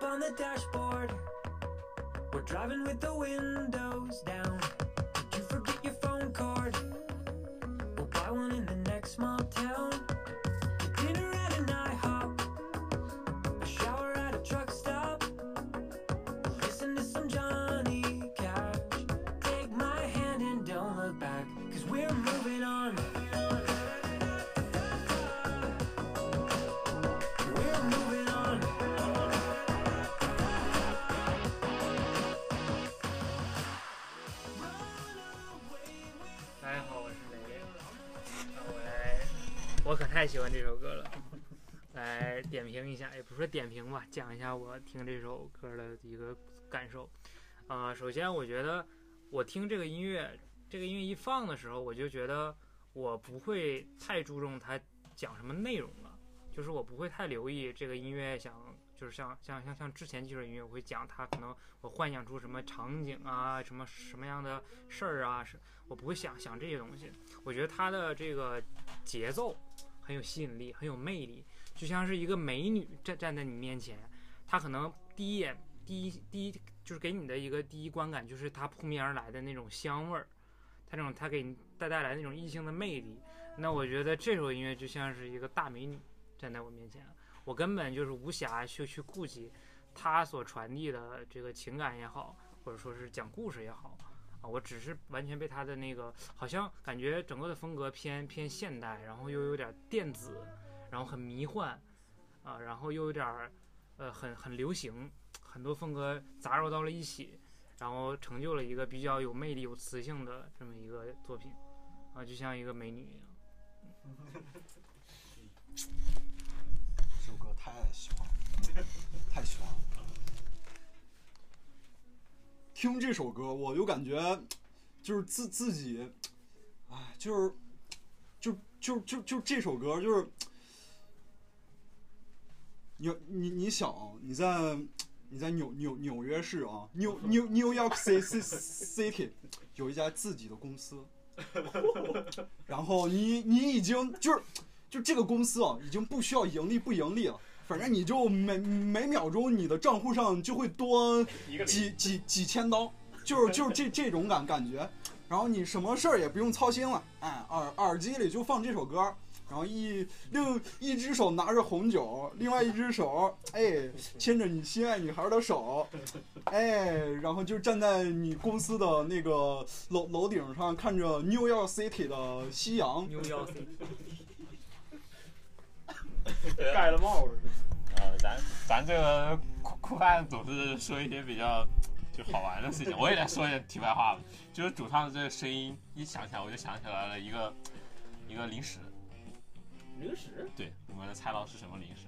Up on the dashboard. We're driving with the windows down. Did you forget your phone cord? We'll buy one in the next small town. 太喜欢这首歌了。来点评一下，也不是说点评吧，讲一下我听这首歌的一个感受。啊、首先我觉得我听这个音乐，这个音乐一放的时候，我就觉得我不会太注重它讲什么内容了，就是我不会太留意这个音乐想，就是像像像像之前几首音乐，我会讲它可能我幻想出什么场景啊，什么什么样的事儿啊，是我不会想想这些东西。我觉得它的这个节奏很有吸引力，很有魅力，就像是一个美女站站在你面前，她可能第一眼第一第一就是给你的一个第一观感就是她扑面而来的那种香味儿，她这种她给你带带来那种异性的魅力。那我觉得这首音乐就像是一个大美女站在我面前，我根本就是无暇去去顾及她所传递的这个情感也好，或者说是讲故事也好。啊，我只是完全被他的那个，好像感觉整个的风格偏偏现代，然后又有点电子，然后很迷幻，啊，然后又有点，呃，很很流行，很多风格杂糅到了一起，然后成就了一个比较有魅力、有磁性的这么一个作品，啊，就像一个美女一样。这首歌太喜欢了，太喜欢了。听这首歌，我就感觉就是自自己，哎，就是就就就就这首歌，就是你你你想你在你在纽纽纽约市啊，New New New York City City 有一家自己的公司，然后你你已经就是就这个公司啊，已经不需要盈利不盈利了，反正你就每每秒钟你的账户上就会多几几几千刀，就是就是这这种感感觉。然后你什么事儿也不用操心了，哎，耳耳机里就放这首歌，然后一另一只手拿着红酒，另外一只手哎牵着你心爱女孩的手，哎，然后就站在你公司的那个楼楼顶上，看着 New York City 的夕阳，牛腰 C，盖了帽子。呃，咱咱这个酷酷饭总是说一些比较就好玩的事情，我也来说一点题外话吧。就是主唱的这个声音一响起来，我就想起来了一个一个零食。零食？对，你们能猜到是什么零食？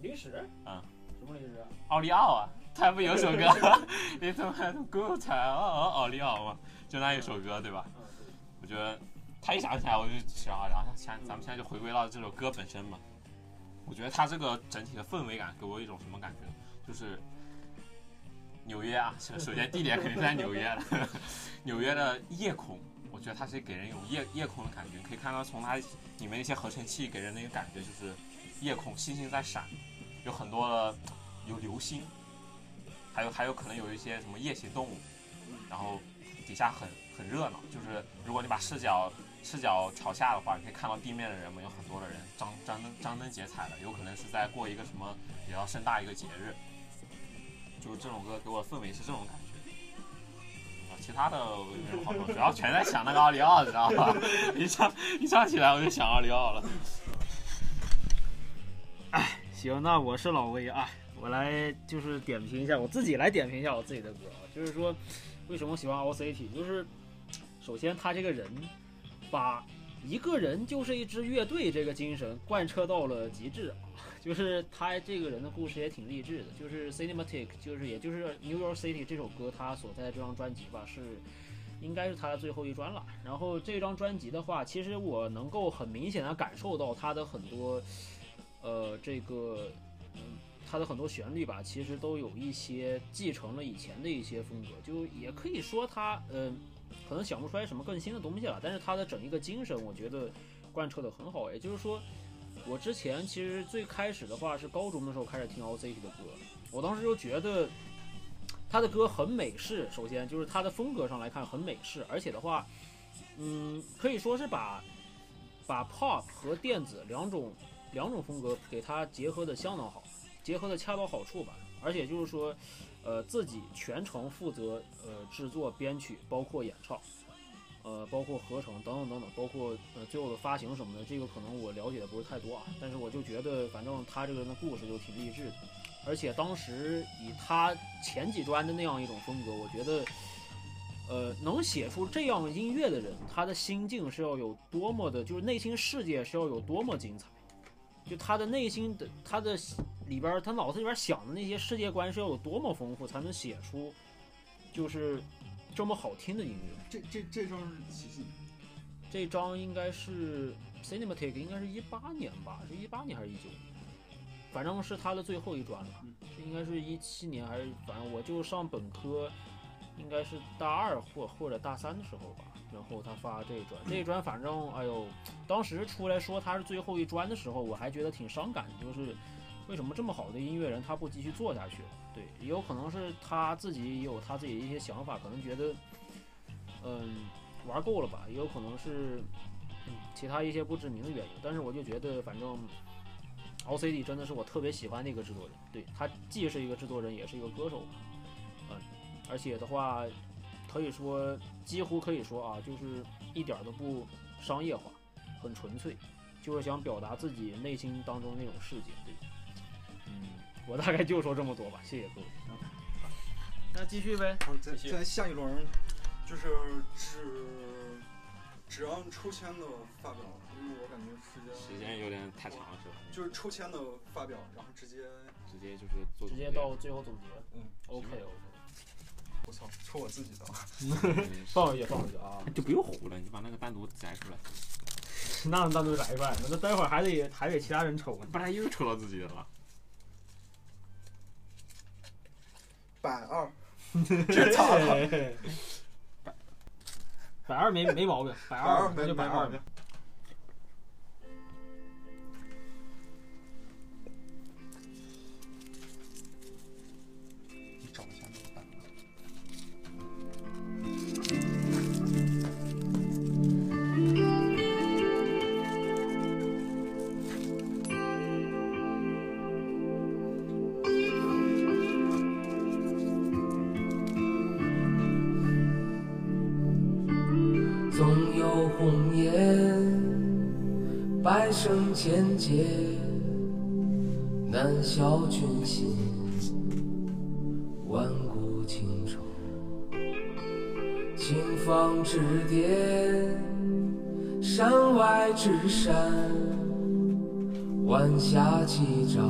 零食？嗯，什么零食？奥利奥啊，他不有首歌 你怎么还不够猜哦奥利奥嘛，就那一首歌对吧？我觉得他一想起来我就想，然后现咱们现在就回归到这首歌本身嘛。我觉得它这个整体的氛围感给我一种什么感觉？就是纽约啊，首先地点肯定是在纽约的，纽约的夜空，我觉得它是给人一种夜夜空的感觉。可以看到从它里面一些合成器给人的一个感觉就是夜空，星星在闪，有很多的有流星，还有还有可能有一些什么夜行动物，然后底下很很热闹。就是如果你把视角视角朝下的话，你可以看到地面的人们有很多的人张张灯张灯结彩的，有可能是在过一个什么比较盛大一个节日。就这种歌给我氛围是这种感觉。其他的没有好说，主要全在想那个奥利奥，你知道吧？一唱一唱起来我就想奥利奥了。行，那我是老威啊，我来就是点评一下，我自己来点评一下我自己的歌啊，就是说为什么喜欢 OCT，就是首先他这个人把一个人就是一支乐队这个精神贯彻到了极致啊，就是他这个人的故事也挺励志的，就是 Cinematic，就是也就是 New York City 这首歌他所在的这张专辑吧是。应该是他的最后一专了。然后这张专辑的话，其实我能够很明显的感受到他的很多，呃，这个，嗯，他的很多旋律吧，其实都有一些继承了以前的一些风格，就也可以说他，嗯、可能想不出来什么更新的东西了，但是他的整一个精神，我觉得贯彻的很好。也就是说，我之前其实最开始的话是高中的时候开始听 OCT 的歌，我当时就觉得。他的歌很美式，首先就是他的风格上来看很美式，而且的话，嗯，可以说是把把 pop 和电子两种两种风格给它结合的相当好，结合的恰到好处吧。而且就是说，呃，自己全程负责呃制作、编曲，包括演唱，呃，包括合成等等等等，包括呃最后的发行什么的，这个可能我了解的不是太多啊。但是我就觉得，反正他这个人的故事就挺励志的。而且当时以他前几专的那样一种风格，我觉得，呃，能写出这样音乐的人，他的心境是要有多么的，就是内心世界是要有多么精彩，就他的内心的他的里边，他脑子里边想的那些世界观是要有多么丰富，才能写出就是这么好听的音乐。这这这张是几几年？这张应该是 Cinematic，应该是一八年吧，是一八年还是一九年？反正是他的最后一专了，这应该是一七年还是反正我就上本科，应该是大二或或者大三的时候吧。然后他发这一专，这一专反正哎呦，当时出来说他是最后一专的时候，我还觉得挺伤感，就是为什么这么好的音乐人他不继续做下去？对，也有可能是他自己也有他自己的一些想法，可能觉得嗯玩够了吧，也有可能是嗯其他一些不知名的原因。但是我就觉得反正。OCD 真的是我特别喜欢的一个制作人，对他既是一个制作人，也是一个歌手，嗯，而且的话，可以说几乎可以说啊，就是一点都不商业化，很纯粹，就是想表达自己内心当中那种世界，对，嗯，我大概就说这么多吧，谢谢各位。那继续呗，好，咱咱下一轮就是只只让抽签的发表，因为我感觉时间时间有点太长了，是吧？就是抽签的发表，然后直接直接就是做直接到最后总结。嗯，OK OK，我操，抽我自己的。放回去放回去啊，就不用糊了，你把那个单独摘出来，那能单独来一半，那待会儿还得还得其他人抽呢。不然又抽到自己的了。百二，这操了？百二没没毛病，百百二二那就百二千劫，难消君心，万古情仇。青芳之巅，山外之山，晚霞起照，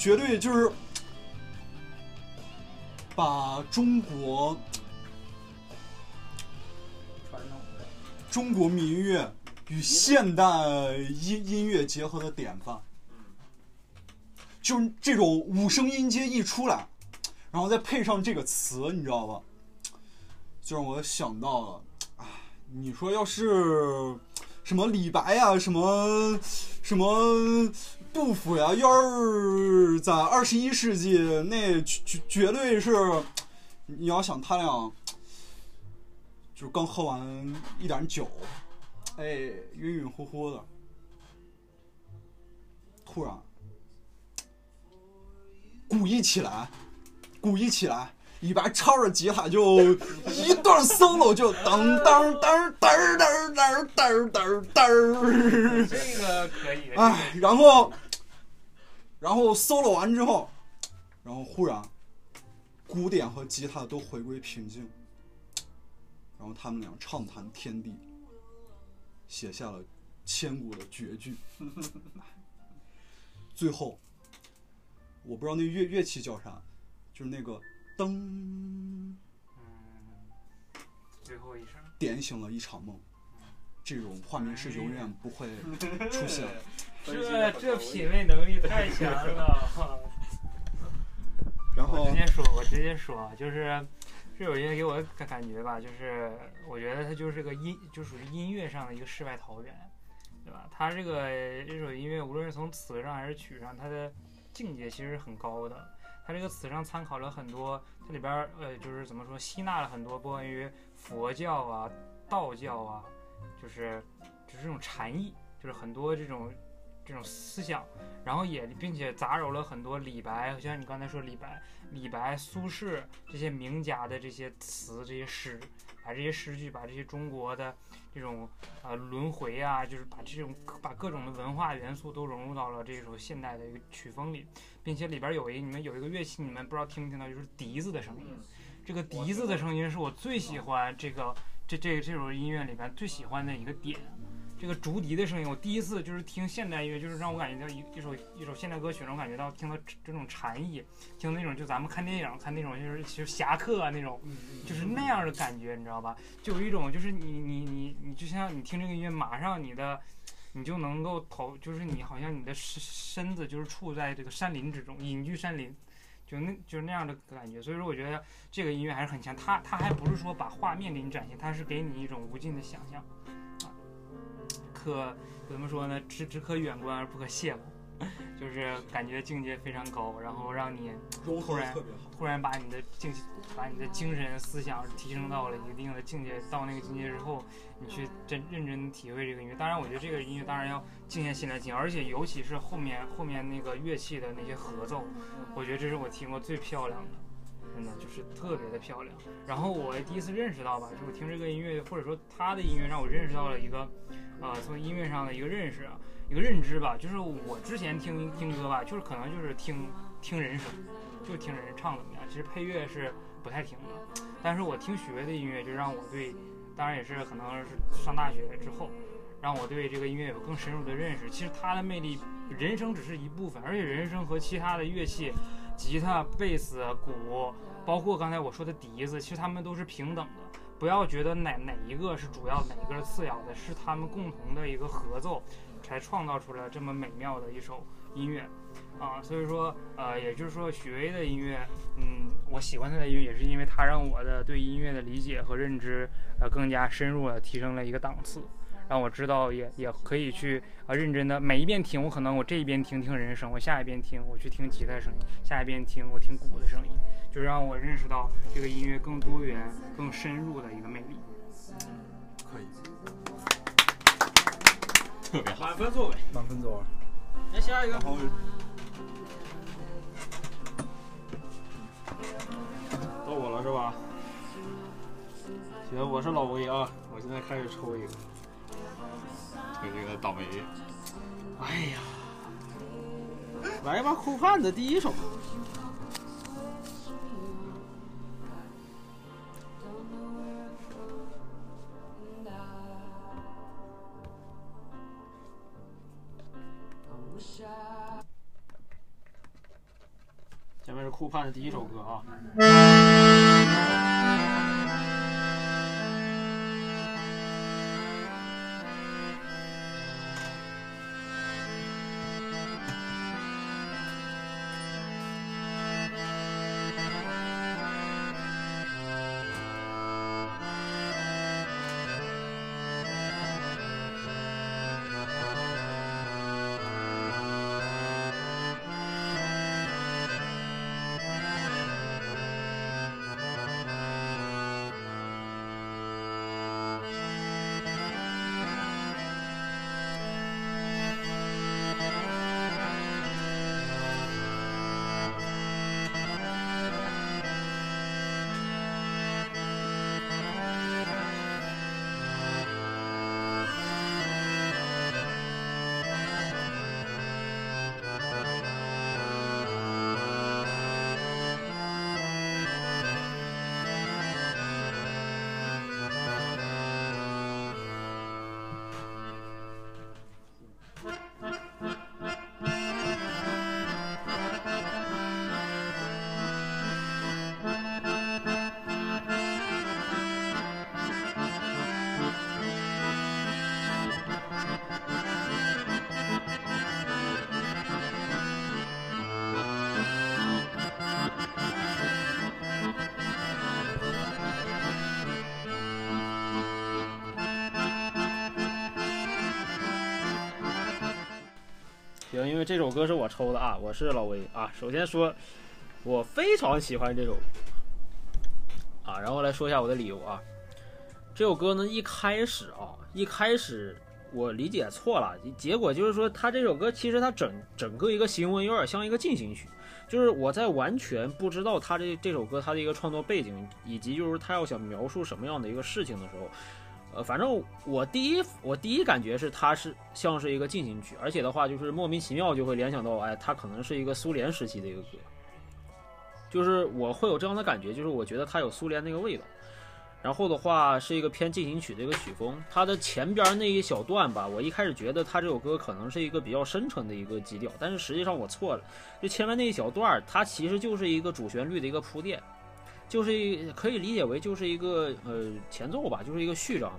绝对就是把中国传统中国民乐与现代音音乐结合的典范，就是这种五声音阶一出来，然后再配上这个词，你知道吧？就让我想到了，啊，你说要是什么李白呀，什么什么杜甫呀，要是在二十一世纪，那绝绝绝对是，你要想他俩，就刚喝完一点酒，哎，晕晕乎乎的，突然鼓一起来，鼓一起来，一边唱着吉他就一段 solo 就噔噔噔噔噔噔噔噔噔，这个可以。哎，然后然后 solo 完之后，然后忽然鼓点和吉他都回归平静，然后他们俩畅谈天地，写下了千古的绝句。最后，我不知道那乐乐器叫啥，就是那个噔，嗯，最后一声。点醒了一场梦。这种画面是永远不会出现。这这品味能力太强了。然后我直接说，我直接说，就是这首音乐给我感感觉吧，就是我觉得它就是个音，就属于音乐上的一个世外桃源，对吧？它这个这首音乐，无论是从词上还是曲上，它的境界其实是很高的。它这个词上参考了很多，它里边呃就是怎么说，吸纳了很多关于佛教啊、道教啊，就是就是这种禅意，就是很多这种这种思想，然后也并且杂糅了很多李白，就像你刚才说李白、李白、苏轼这些名家的这些词、这些诗，把这些诗句，把这些中国的这种呃轮回啊，就是把这种把各种的文化元素都融入到了这首现代的一个曲风里，并且里边有一你们有一个乐器，你们不知道听没听到，就是笛子的声音。这个笛子的声音是我最喜欢这个这这这首音乐里面最喜欢的一个点。这个竹笛的声音，我第一次就是听现代音乐，就是让我感觉到一一首一首现代歌曲，让我感觉到听到这这种禅意，听那种就咱们看电影看那种就是其实侠客啊那种，就是那样的感觉，你知道吧？就有一种就是你你你你就像你听这个音乐，马上你的你就能够投，就是你好像你的身身子就是处在这个山林之中，隐居山林。就那就是那样的感觉，所以说我觉得这个音乐还是很强。它它还不是说把画面给你展现，它是给你一种无尽的想象，啊，可怎么说呢？只只可远观而不可亵玩，就是感觉境界非常高，然后让你突然。突然把你的境，把你的精神思想提升到了一定的境界，到那个境界之后，你去真认真体会这个音乐。当然，我觉得这个音乐当然要静下心来听，而且尤其是后面后面那个乐器的那些合奏，我觉得这是我听过最漂亮的，真的就是特别的漂亮。然后我第一次认识到吧，就是我听这个音乐，或者说他的音乐，让我认识到了一个，呃，从音乐上的一个认识啊，一个认知吧。就是我之前听听歌吧，就是可能就是听听人声。就听人唱怎么样，其实配乐是不太听的。但是我听许巍的音乐，就让我对，当然也是可能是上大学之后，让我对这个音乐有更深入的认识。其实它的魅力，人声只是一部分，而且人声和其他的乐器，吉他、贝斯、鼓，包括刚才我说的笛子，其实它们都是平等的。不要觉得哪哪一个是主要，哪一个是次要的，是他们共同的一个合奏，才创造出来这么美妙的一首音乐。啊，所以说，呃，也就是说，许巍的音乐，嗯，我喜欢他的音乐，也是因为他让我的对音乐的理解和认知，呃，更加深入的提升了一个档次，让我知道也也可以去啊认真的每一遍听，我可能我这一边听听人声，我下一遍听我去听吉他声音，下一遍听我听鼓的声音，就让我认识到这个音乐更多元、更深入的一个魅力。可以，特别好。满分作为。满分走。来下一个到我了是吧？行，我是老威啊，我现在开始抽一个。这个这个倒霉，哎呀，来吧，酷盼的第一首。下面是酷派的第一首歌啊。为这首歌是我抽的啊，我是老威啊。首先说，我非常喜欢这首啊，然后来说一下我的理由啊。这首歌呢，一开始啊，一开始我理解错了，结果就是说，它这首歌其实它整整个一个行文有点像一个进行曲，就是我在完全不知道他这这首歌它的一个创作背景，以及就是他要想描述什么样的一个事情的时候。呃，反正我第一我第一感觉是它是像是一个进行曲，而且的话就是莫名其妙就会联想到，哎，它可能是一个苏联时期的一个歌，就是我会有这样的感觉，就是我觉得它有苏联那个味道。然后的话是一个偏进行曲的一个曲风，它的前边那一小段吧，我一开始觉得它这首歌可能是一个比较深沉的一个基调，但是实际上我错了，就前面那一小段，它其实就是一个主旋律的一个铺垫。就是一可以理解为就是一个呃前奏吧，就是一个序章，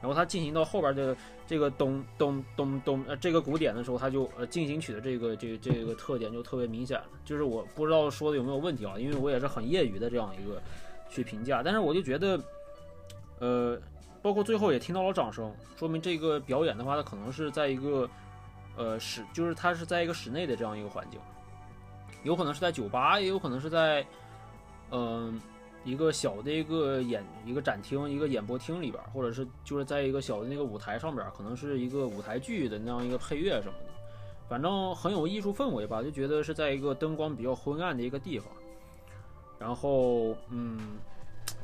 然后它进行到后边的这个咚咚咚咚呃这个鼓点的时候，它就呃进行曲的这个这个、这个特点就特别明显了。就是我不知道说的有没有问题啊，因为我也是很业余的这样一个去评价，但是我就觉得，呃，包括最后也听到了掌声，说明这个表演的话，它可能是在一个呃室，就是它是在一个室内的这样一个环境，有可能是在酒吧，也有可能是在。嗯，一个小的一个演一个展厅，一个演播厅里边，或者是就是在一个小的那个舞台上边，可能是一个舞台剧的那样一个配乐什么的，反正很有艺术氛围吧，就觉得是在一个灯光比较昏暗的一个地方。然后，嗯，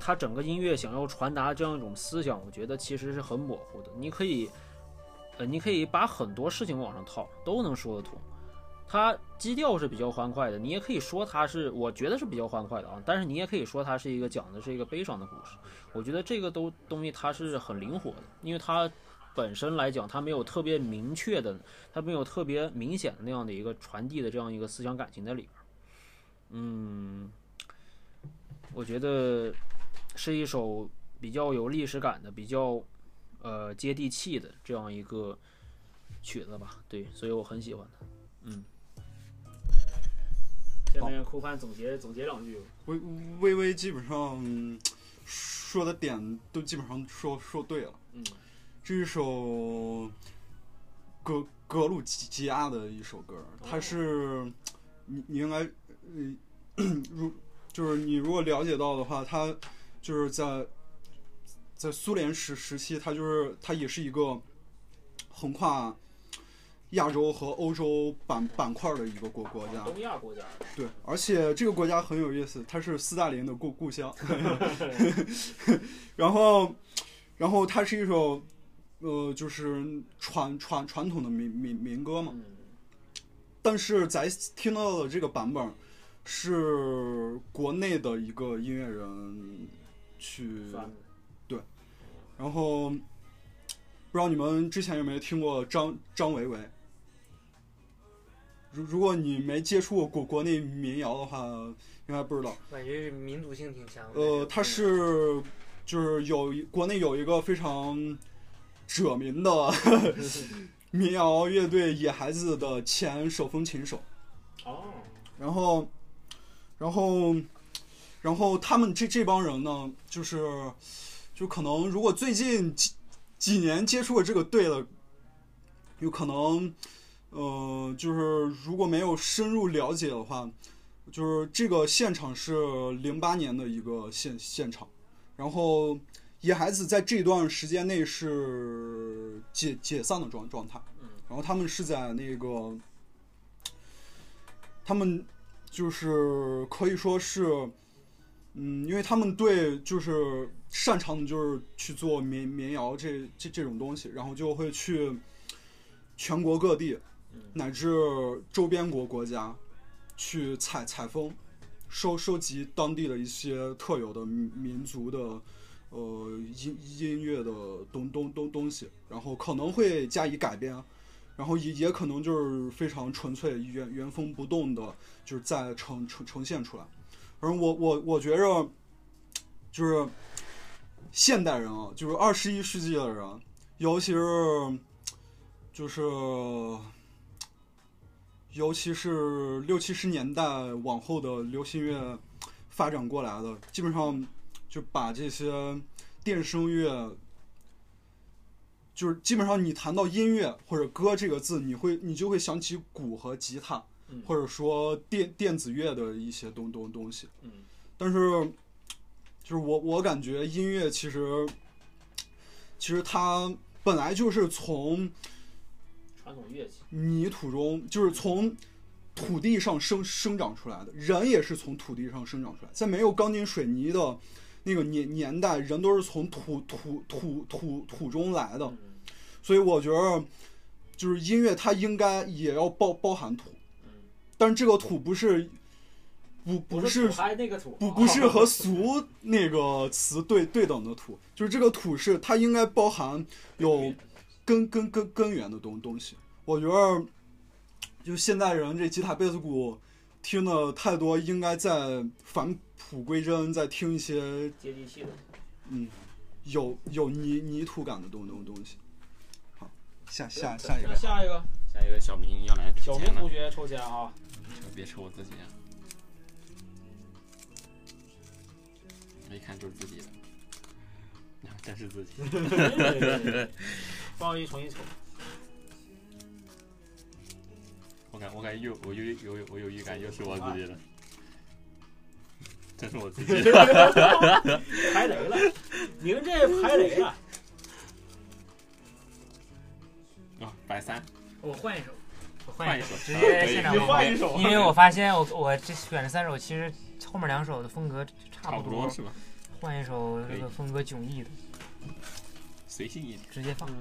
他整个音乐想要传达这样一种思想，我觉得其实是很模糊的。你可以，呃，你可以把很多事情往上套，都能说得通。它基调是比较欢快的，你也可以说它是，我觉得是比较欢快的啊。但是你也可以说它是一个讲的是一个悲伤的故事。我觉得这个都东西它是很灵活的，因为它本身来讲，它没有特别明确的，它没有特别明显的那样的一个传递的这样一个思想感情在里边。嗯，我觉得是一首比较有历史感的、比较呃接地气的这样一个曲子吧。对，所以我很喜欢它。嗯。下面酷范总结总结两句。微微微基本上说的点都基本上说说对了。嗯，这一首格格鲁吉亚的一首歌，它是你你应该呃如就是你如果了解到的话，它就是在在苏联时时期，它就是它也是一个横跨。亚洲和欧洲板板块的一个国国家，东亚国家。对，而且这个国家很有意思，它是斯大林的故故乡。然后，然后它是一首，呃，就是传传传统的民民民歌嘛。但是咱听到的这个版本，是国内的一个音乐人去，对。然后，不知道你们之前有没有听过张张维维？如如果你没接触过国国内民谣的话，应该不知道。感觉民族性挺强。呃，他是就是有国内有一个非常著名的 民谣乐队野孩子的前手风琴手。哦。然后，然后，然后他们这这帮人呢，就是就可能如果最近几几年接触过这个队的，有可能。呃，就是如果没有深入了解的话，就是这个现场是零八年的一个现现场，然后野孩子在这段时间内是解解散的状状态，然后他们是在那个，他们就是可以说是，嗯，因为他们对就是擅长的就是去做民民谣这这这种东西，然后就会去全国各地。乃至周边国国家，去采采风，收收集当地的一些特有的民族的，呃音音乐的东东东东西，然后可能会加以改编，然后也也可能就是非常纯粹原原封不动的，就是再呈呈呈现出来。而我我我觉着，就是现代人啊，就是二十一世纪的人，尤其是就是。尤其是六七十年代往后的流行乐发展过来的，基本上就把这些电声乐就是基本上你谈到音乐或者歌这个字，你会你就会想起鼓和吉他，嗯或者说电电子乐的一些东东东西。嗯但是，就是我我感觉音乐其实，其实它本来就是从传统乐器，泥土中，就是从土地上生生长出来的。人也是从土地上生长出来，在没有钢筋水泥的那个年年代，人都是从土土土土土中来的。嗯所以我觉得，就是音乐它应该也要包包含土，嗯，但是这个土不是不不是土还那个土，不不是和俗那个词对对等的土，就是这个土是它应该包含有根根根根源的东东西。我觉得，就现代人这吉他贝斯鼓听的太多，应该在返璞归真，在听一些接地气的。嗯有有泥泥土感的东东东西。好，下下下一个，下一个，下一个小明要来小抽签了，明同学抽签啊！就别抽我自己啊！我一看就是自己的，啊真是自己。不好意思，重新抽。我感我感觉又我又有有我有预感又是我自己的，真是我自己的。排雷了，您这排雷了。啊，白三我换一首，我换一首，一首，直接现场你换一首因为我发现我我这选了三首，其实后面两首的风格差差不多，不多是吧？换一首这个风格迥异的，随性一点，直接放。嗯，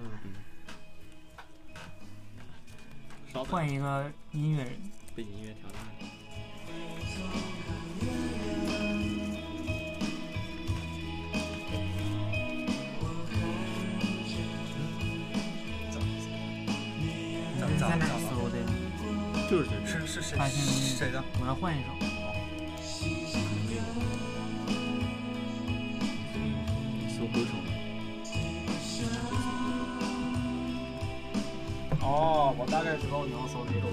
换一个音乐人，背景音乐调大一点。你在哪搜的？就是这是是谁发现谁的？我要换一首。搜歌手，哦，我大概知道你要搜哪种。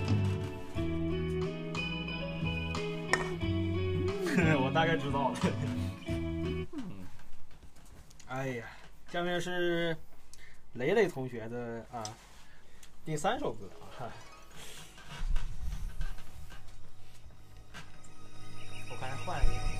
我大概知道了。哎呀，下面是雷雷同学的啊第三首歌啊。我刚才换了一首。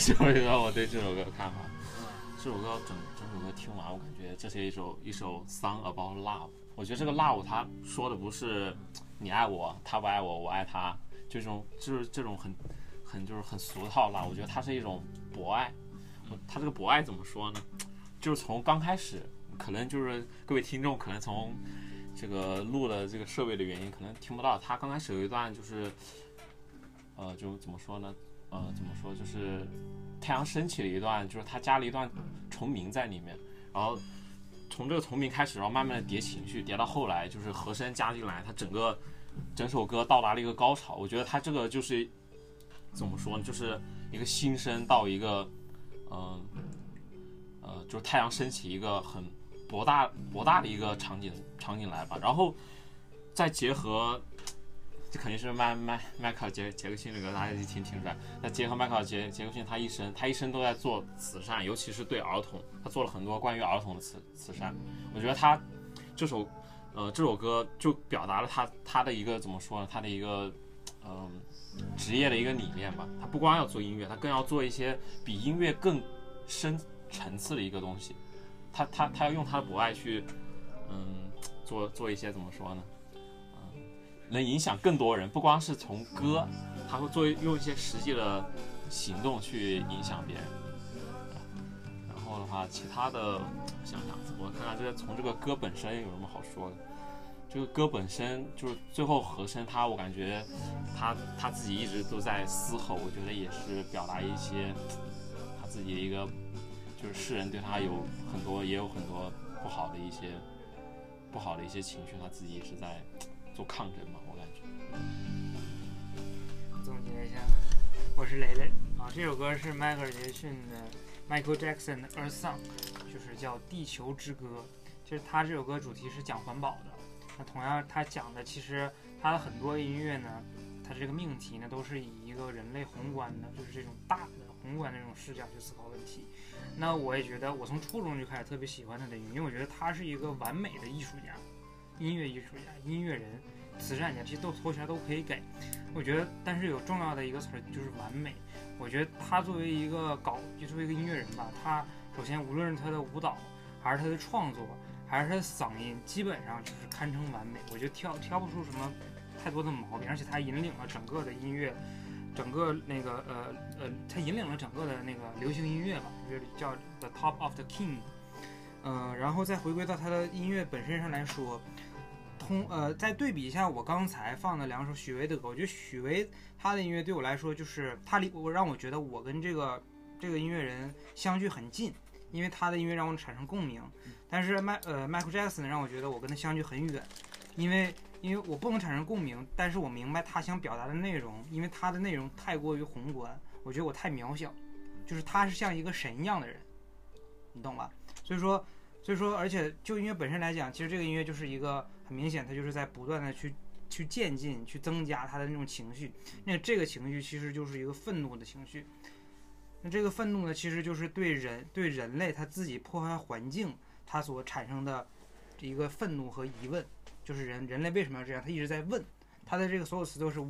说一说我对这首歌的看法。这首歌整整首歌听完，我感觉这是一首一首 song about love。我觉得这个 love 它说的不是你爱我，他不爱我，我爱他，就这种就是这种很很就是很俗套的 love。我觉得它是一种博爱。他这个博爱怎么说呢？就是从刚开始，可能就是各位听众可能从这个录的这个设备的原因，可能听不到。他刚开始有一段就是，呃，就怎么说呢？呃，怎么说？就是太阳升起了一段，就是他加了一段重鸣在里面，然后从这个重鸣开始，然后慢慢的叠情绪，叠到后来就是和声加进来，他整个整首歌到达了一个高潮。我觉得他这个就是怎么说呢？就是一个新生到一个，嗯、呃，就是太阳升起一个很博大博大的一个场景场景来吧，然后再结合，这肯定是麦麦迈克尔杰杰克逊这个大家一听听出来，那结合迈克尔杰杰克逊他一生他一生都在做慈善，尤其是对儿童，他做了很多关于儿童的慈慈善，我觉得他这首呃这首歌就表达了他他的一个怎么说呢，他的一个嗯、职业的一个理念吧，他不光要做音乐，他更要做一些比音乐更深层次的一个东西。他他他要用他的博爱去，嗯，做做一些怎么说呢？能影响更多人，不光是从歌，他会做用一些实际的行动去影响别人。然后的话，其他的想想，我看看这个从这个歌本身有什么好说的。这个歌本身就是最后和声，他我感觉他他自己一直都在嘶吼，我觉得也是表达一些他自己的一个，就是世人对他有很多也有很多不好的一些不好的一些情绪，他自己也是在做抗争嘛，我感觉。总结一下，我是雷雷啊。这首歌是迈克尔·杰克逊的 Michael Jackson 的《Earth Song》，就是叫《地球之歌》。其实他这首歌主题是讲环保的。那同样，他讲的其实他的很多音乐呢，它这个命题呢都是以一个人类宏观的，就是这种大的宏观的这种视角去思考问题。那我也觉得，我从初中就开始特别喜欢他的音乐，因为我觉得他是一个完美的艺术家、音乐艺术家、音乐人、慈善家，这些都头衔都可以给。我觉得，但是有重要的一个词儿就是完美。我觉得他作为一个搞，就作为一个音乐人吧，他首先无论是他的舞蹈，还是他的创作，还是他的嗓音，基本上就是堪称完美。我觉得挑挑不出什么太多的毛病，而且他引领了整个的音乐，整个那个呃呃，他引领了整个的那个流行音乐吧，就是叫 The Top of the King。呃，然后再回归到他的音乐本身上来说，通呃，再对比一下我刚才放的两首许巍的歌，我觉得许巍他的音乐对我来说，就是他离我让我觉得我跟这个这个音乐人相距很近，因为他的音乐让我产生共鸣。但是迈呃 Michael Jackson 让我觉得我跟他相距很远，因为因为我不能产生共鸣，但是我明白他想表达的内容，因为他的内容太过于宏观，我觉得我太渺小，就是他是像一个神一样的人，你懂吧？所以说所以说，而且就音乐本身来讲，其实这个音乐就是一个很明显，它就是在不断的去去渐进、去增加他的那种情绪。那这个情绪其实就是一个愤怒的情绪。那这个愤怒呢，其实就是对人、对人类他自己破坏环境，他所产生的一个愤怒和疑问，就是人人类为什么要这样？他一直在问，他的这个所有词都是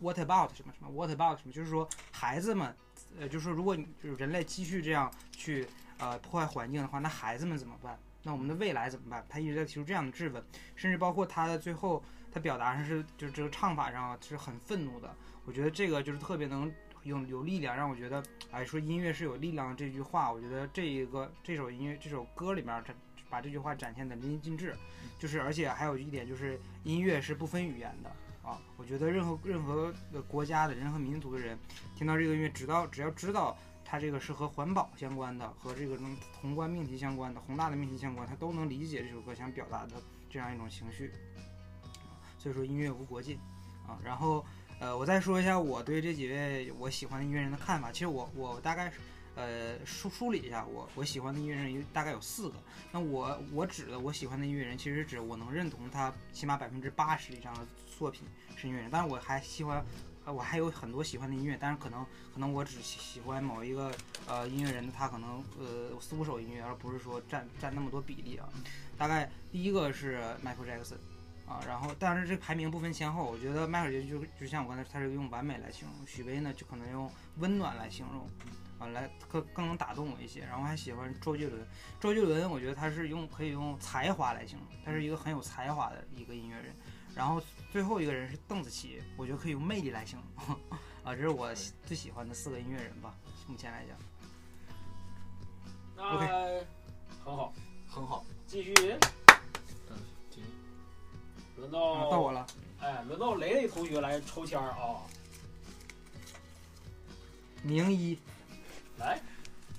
what about 什么什么 what about 什么，就是说孩子们，呃，就是说如果你就是人类继续这样去呃破坏环境的话，那孩子们怎么办？那我们的未来怎么办？他一直在提出这样的质问，甚至包括他的最后，他表达上是就是这个唱法上啊是很愤怒的。我觉得这个就是特别能有有力量，让我觉得，哎，说音乐是有力量的这句话，我觉得这一个这首音乐这首歌里面，展把这句话展现的淋漓尽致。就是而且还有一点就是音乐是不分语言的啊，我觉得任何任何的国家的任何民族的人听到这个音乐，只要只要知道。它这个是和环保相关的，和这个种宏观命题相关的、宏大的命题相关，他都能理解这首歌想表达的这样一种情绪。所以说音乐无国界啊。然后呃，我再说一下我对这几位我喜欢的音乐人的看法。其实我我大概呃梳梳理一下，我我喜欢的音乐人有大概有四个。那我我指的我喜欢的音乐人，其实指我能认同他起码百分之八十以上的作品是音乐人，当然我还喜欢。我还有很多喜欢的音乐，但是可能可能我只喜喜欢某一个呃音乐人，他可能呃四五首音乐，而不是说占占那么多比例啊。大概第一个是 Michael Jackson，啊，然后但是这排名不分先后，我觉得迈克尔杰就就像我刚才，他是用完美来形容，许巍呢就可能用温暖来形容，啊，来更更能打动我一些。然后还喜欢周杰伦，周杰伦我觉得他是用可以用才华来形容，他是一个很有才华的一个音乐人。然后最后一个人是邓紫棋，我觉得可以用魅力来形容，啊，这是我最喜欢的四个音乐人吧，目前来讲。那 OK 很好，很好。继续。嗯，继续轮啊，到到我了，哎，轮到雷雷同学来抽签儿啊！名医，来，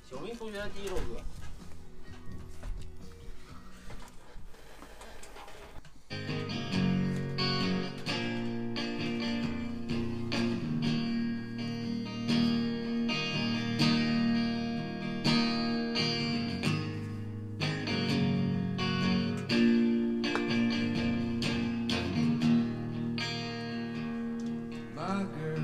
小明同学的第一首歌。My girl,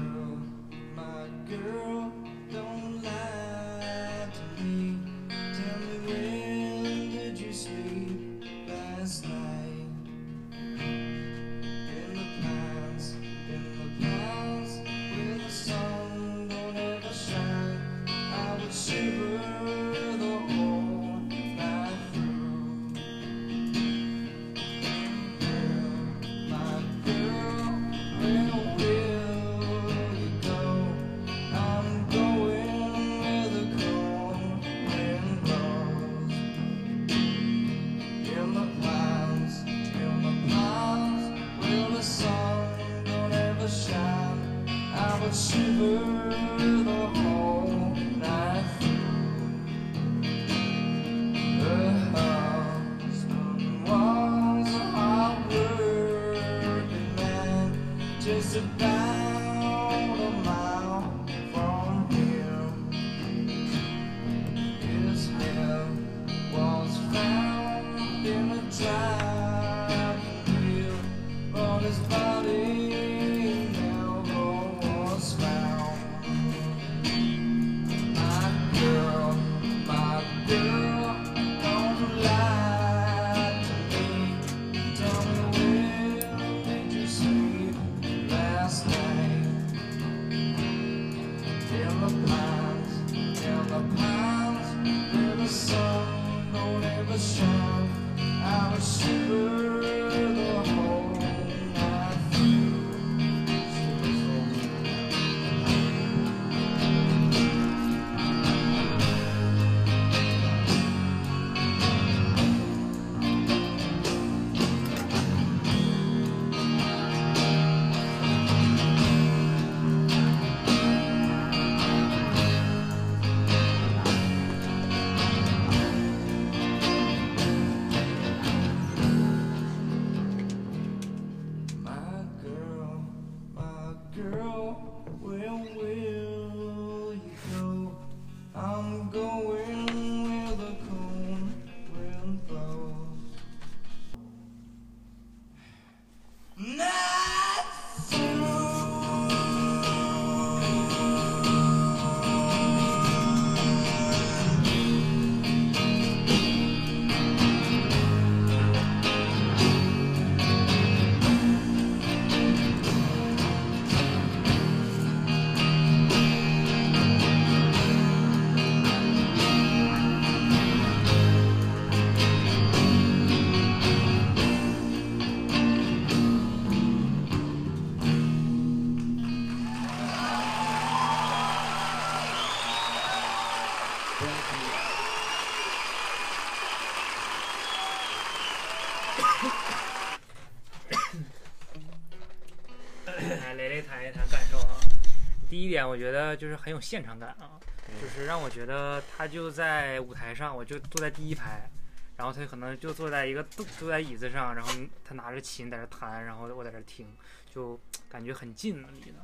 点，我觉得就是很有现场感啊，就是让我觉得他就在舞台上，我就坐在第一排，然后他可能就坐在一个坐坐在椅子上，然后他拿着琴在这弹，然后我在这听，就感觉很近离的。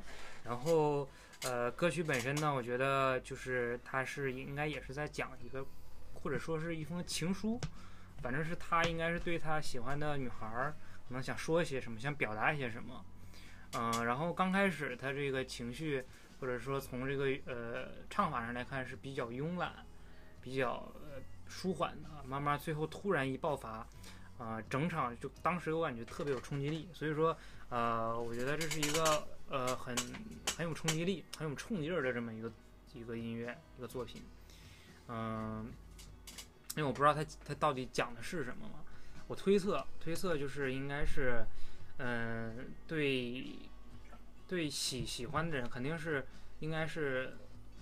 然后呃，歌曲本身呢，我觉得就是他是应该也是在讲一个，或者说是一封情书，反正是他应该是对他喜欢的女孩儿，可能想说一些什么，想表达一些什么。嗯、然后刚开始他这个情绪，或者说从这个呃唱法上来看是比较慵懒，比较舒缓的，慢慢最后突然一爆发，啊、整场就当时我感觉特别有冲击力，所以说呃，我觉得这是一个呃很很有冲击力、很有冲劲儿的这么一个一个音乐一个作品，嗯、因为我不知道它它到底讲的是什么嘛，我推测推测就是应该是嗯、对对喜喜欢的人肯定是应该是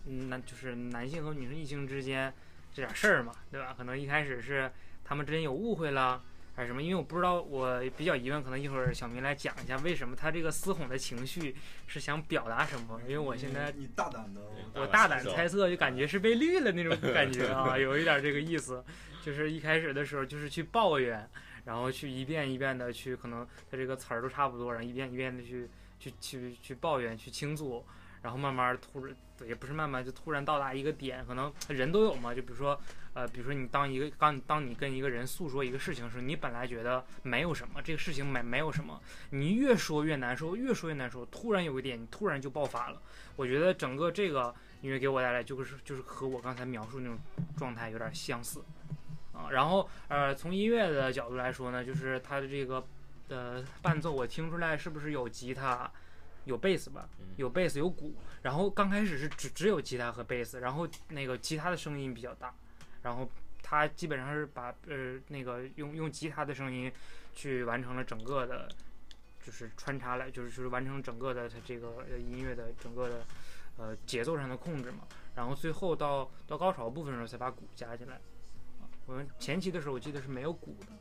嗯男就是男性和女性异性之间这点事儿嘛，对吧？可能一开始是他们之间有误会了。还是什么？因为我不知道，我比较疑问，可能一会儿小明来讲一下，为什么他这个嘶吼的情绪是想表达什么？因为我现在你大胆的，我大胆猜测，就感觉是被绿了那种 感觉啊，有一点这个意思。就是一开始的时候，就是去抱怨，然后去一遍一遍的去，可能他这个词儿都差不多，然后一遍一遍的去去去去抱怨、去倾诉，然后慢慢突然也不是慢慢，就突然到达一个点，可能人都有嘛，就比如说呃，比如说你当一个刚当你跟一个人诉说一个事情的时候，你本来觉得没有什么，这个事情没没有什么，你越说越难受，越说越难受，突然有一点，你突然就爆发了。我觉得整个这个音乐给我带来就是就是和我刚才描述那种状态有点相似啊。然后呃，从音乐的角度来说呢，就是它的这个呃伴奏，我听出来是不是有吉他，有贝斯吧，有贝斯有鼓。然后刚开始是只只有吉他和贝斯，然后那个吉他的声音比较大，然后他基本上是把呃那个用用吉他的声音去完成了整个的。就是穿插来，就是就是完成整个的它这个呃音乐的整个的呃节奏上的控制嘛，然后最后到到高潮部分的时候才把鼓加进来。啊我们前期的时候我记得是没有鼓的啊，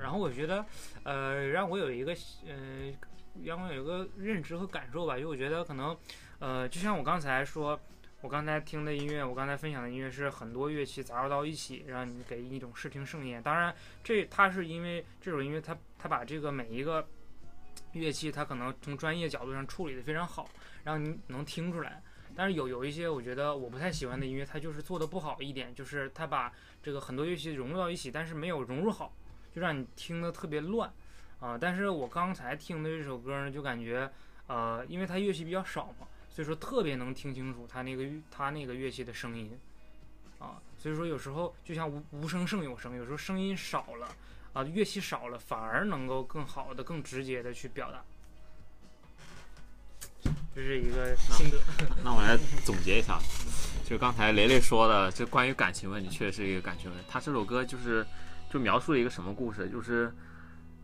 然后我觉得呃让我有一个呃让我有一个认知和感受吧，因为我觉得可能呃就像我刚才说。我刚才听的音乐，我刚才分享的音乐是很多乐器杂糅到一起，让你给一种视听盛宴。当然，这它是因为这首音乐它它把这个每一个乐器它可能从专业角度上处理的非常好，让你能听出来。但是有有一些我觉得我不太喜欢的音乐，它就是做的不好一点，就是它把这个很多乐器融入到一起，但是没有融入好，就让你听得特别乱啊、但是我刚才听的这首歌呢，就感觉呃，因为它乐器比较少嘛，所以说特别能听清楚它那个它那个乐器的声音啊，所以说有时候就像无无声胜有声，有时候声音少了。啊，乐器少了，反而能够更好的、更直接的去表达。这是一个心得。那我来总结一下，就刚才雷雷说的，就关于感情问题，确实是一个感情问题。他这首歌就是就描述了一个什么故事？就是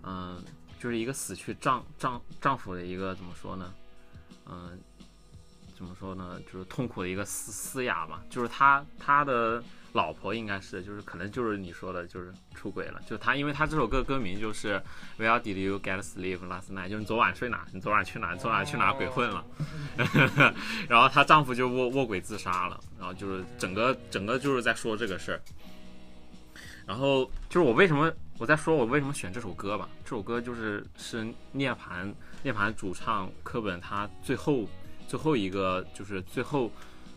嗯、就是一个死去丈丈丈夫的一个怎么说呢？嗯、怎么说呢？就是痛苦的一个嘶嘶哑嘛。就是他他的老婆应该是就是可能就是你说的，就是出轨了。就他，因为他这首歌歌名就是 Where did you get sleep last night？就是你昨晚睡哪？你昨晚去哪？昨晚去哪鬼混了？然后她丈夫就卧卧轨自杀了，然后就是整个整个就是在说这个事儿。然后就是我为什么我在说我为什么选这首歌吧？这首歌就是是涅槃涅槃主唱柯本他最后最后一个就是最后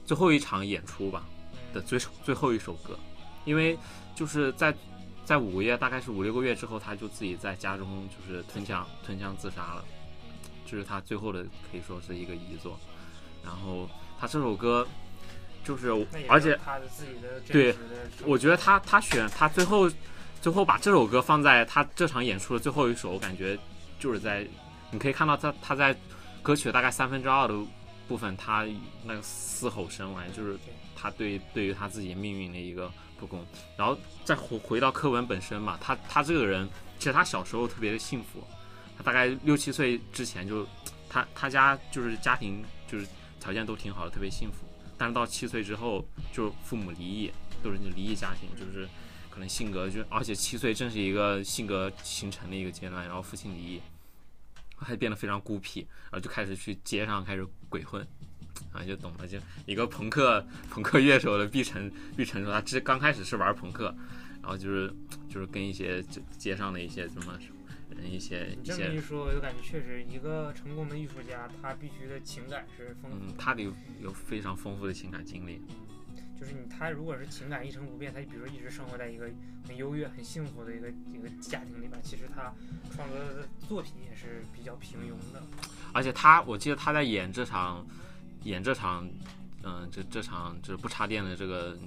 最后一场演出吧的最最后一首歌，因为就是在在五个月大概是五六个月之后，他就自己在家中就是吞枪吞枪自杀了，这是他最后的可以说是一个遗作。然后他这首歌就是而且他的自己的对我觉得他他选他最后最后把这首歌放在他这场演出的最后一首，我感觉就是在你可以看到他他在歌曲大概三分之二的部分，他那个嘶吼声来，就是他对对于他自己命运的一个不公。然后再回回到柯文本身嘛，他他这个人其实他小时候特别的幸福，他大概六七岁之前就他他家就是家庭就是条件都挺好的，特别幸福。但是到七岁之后，就父母离异，都是那离异家庭，就是可能性格就，而且七岁正是一个性格形成的一个阶段，然后父亲离异，还变得非常孤僻，然后就开始去街上开始鬼混，啊，就懂了，就一个朋克朋克乐手的毕晨毕晨说他之刚开始是玩朋克，然后就是就是跟一些就街上的一些什么一些你一些这么一说，我就感觉确实一个成功的艺术家，他必须的情感是丰富嗯，他得有有非常丰富的情感经历，就是你他如果是情感一成不变，他比如说一直生活在一个很优越、很幸福的一个一个家庭里边，其实他创作的作品也是比较平庸的。而且他，我记得他在演这场，演这场，嗯、这这场就是不插电的这个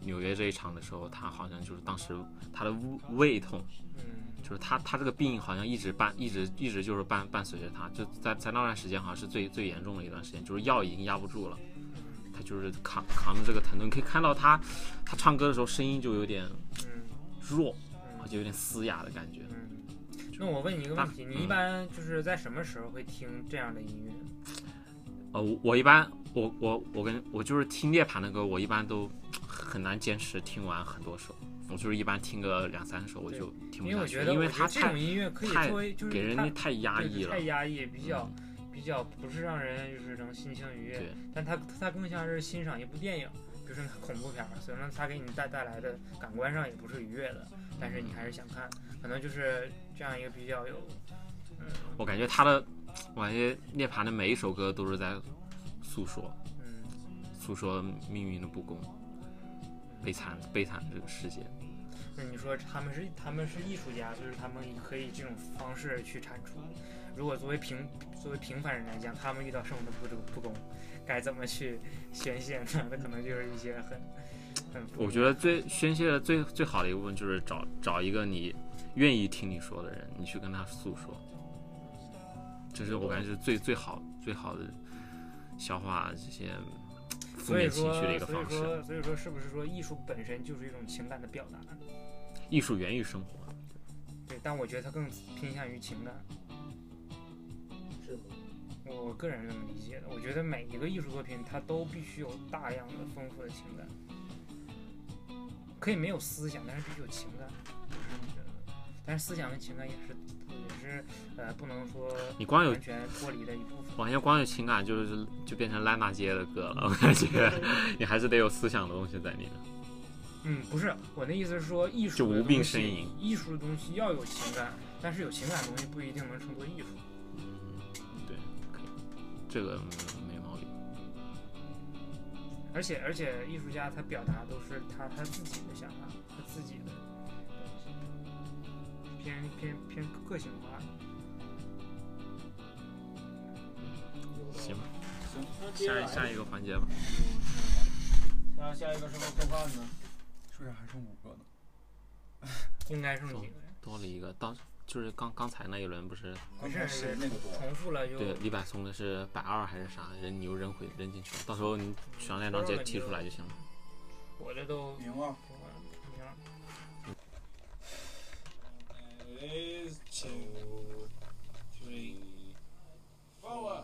纽约这一场的时候，他好像就是当时他的胃痛，嗯，就是他他这个病好像一直伴一直一直就是伴伴随着他，就在在那段时间好像是最最严重的一段时间，就是药已经压不住了，他就是扛扛着这个疼痛，你可以看到他他唱歌的时候声音就有点嗯弱，嗯就有点嘶哑的感觉。嗯。那我问你一个问题，你一般就是在什么时候会听这样的音乐？呃，我我一般我我我跟我就是听涅槃的歌，我一般都很难坚持听完很多首，我就是一般听个两三首我就听不下去，因为它这种音乐可以作为就是给人它太压抑了太，压抑，比较嗯。比较不是让人就是能心情愉悦对，但它它更像是欣赏一部电影，比如说恐怖片儿，虽然它给你带带来的感官上也不是愉悦的，但是你还是想看，可能就是这样一个比较有，嗯。我感觉他的，我感觉涅槃的每一首歌都是在诉说嗯。诉说命运的不公，悲惨悲惨这个世界。那你说他们是他们是艺术家，就是他们可以这种方式去产出。如果作为平作为平凡人来讲，他们遇到生活的不不公，该怎么去宣泄呢？那可能就是一些很很我觉得最宣泄的最最好的一部分就是找找一个你愿意听你说的人，你去跟他诉说，这是我感觉是最最好最好的消化这些负所以面情说绪的一个方式所以。说所以说是不是说艺术本身就是一种情感的表达？艺术源于生活，对，但我觉得它更偏向于情感。是吗？我我个人是这么理解的，我觉得每一个艺术作品它都必须有大量的丰富的情感，可以没有思想，但是必须有情感。但是思想跟情感也是也是呃不能说你光有完全脱离的一部分。我感觉光有情感就是就变成烂大街的歌了，我感觉 你还是得有思想的东西在里面。嗯，不是，我的意思是说艺术就无病的东西呻吟艺术的东西要有情感，但是有情感的东西不一定能称作艺术。嗯，对，可以，这个嗯没毛病。而且而且艺术家他表达都是他他自己的想法，他自己的东西，偏偏偏个性化。行吧，行，下下一个环节吧。下下一个什么科幻呢？是不是还剩五个呢？应该剩几个呀？多了一个，当就是刚刚才那一轮不是没事刚才谁那个多？重复了就对李柏松的是百二还是啥？人你又扔回扔进去了，到时候你选上那张直接踢出来就行了。我这都赢了。行了。Is two, three, four.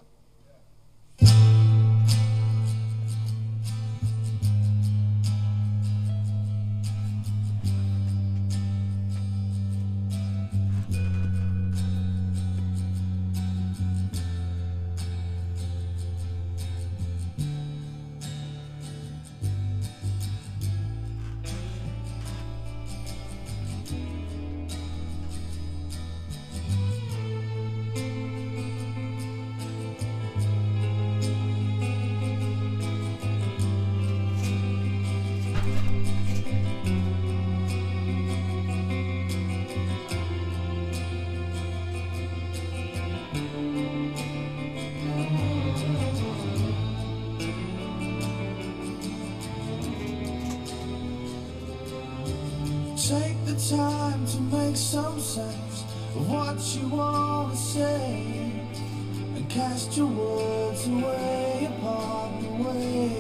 Time to make some sense of what you want to say and cast your words away upon the waves.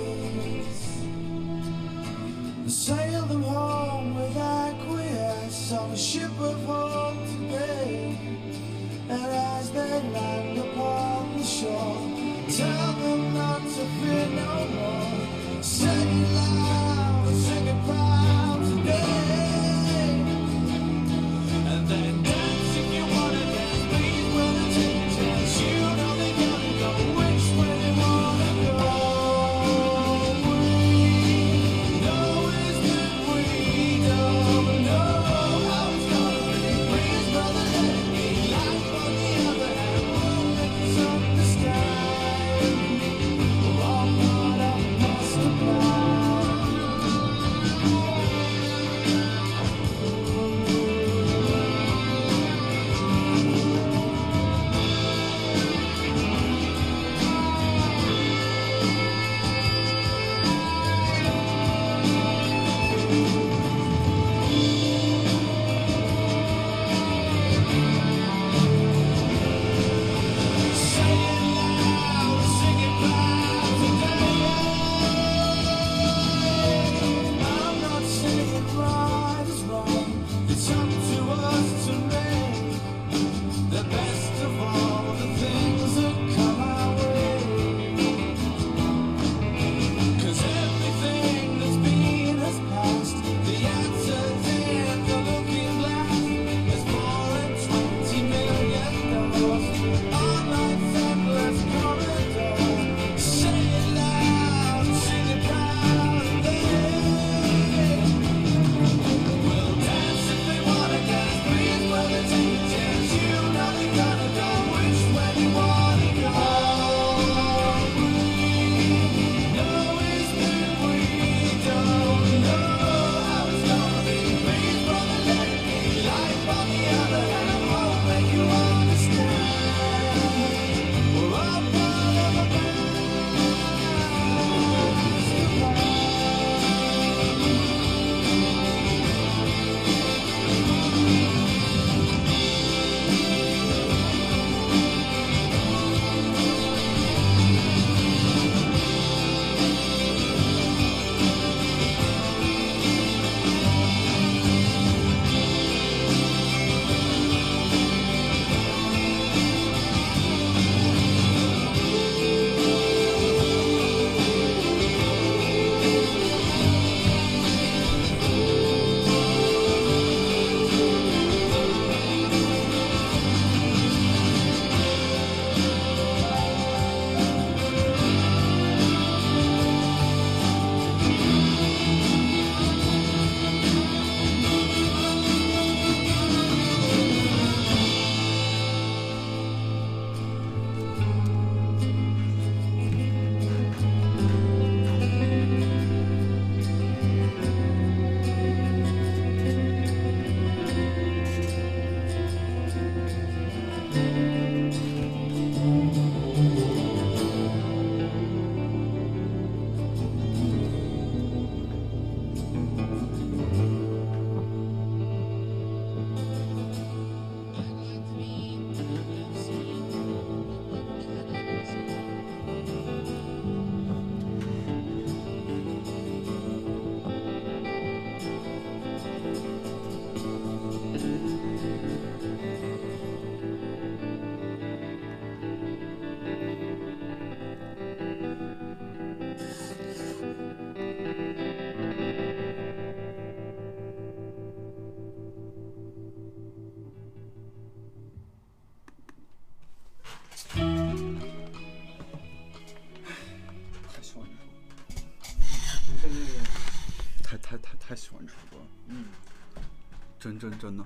真真真的，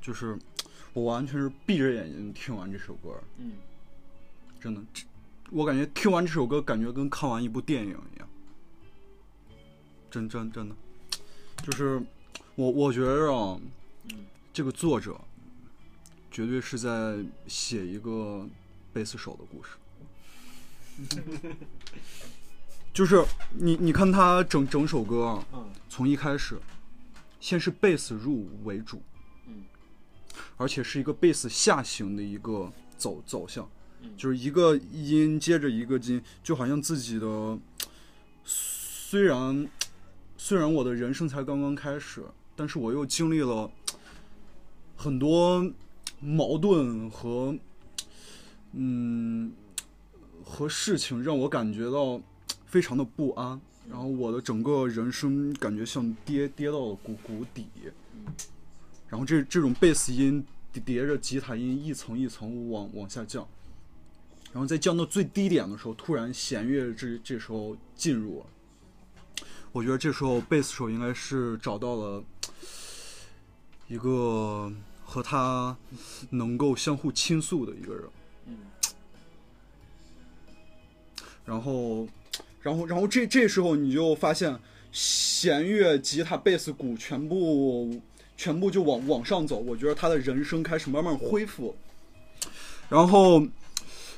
就是我完全是闭着眼睛听完这首歌，嗯，真的，我感觉听完这首歌，感觉跟看完一部电影一样，真真真的，就是我我觉得啊，嗯这个作者绝对是在写一个贝斯手的故事。就是你，你看他整整首歌从一开始，先是贝斯入为主，嗯，而且是一个贝斯下行的一个走走向，嗯就是一个音接着一个音，就好像自己的，虽然虽然我的人生才刚刚开始，但是我又经历了很多矛盾和嗯和事情，让我感觉到非常的不安。然后我的整个人生感觉像跌跌到了谷谷底，然后这这种贝斯音叠叠着吉他音一层一层往往下降，然后在降到最低点的时候，突然弦乐这这时候进入了。我觉得这时候贝斯手应该是找到了一个和他能够相互倾诉的一个人。嗯然后，然后，然后这这时候你就发现弦乐、吉他、贝斯、鼓全部全部就往往上走。我觉得他的人生开始慢慢恢复，然后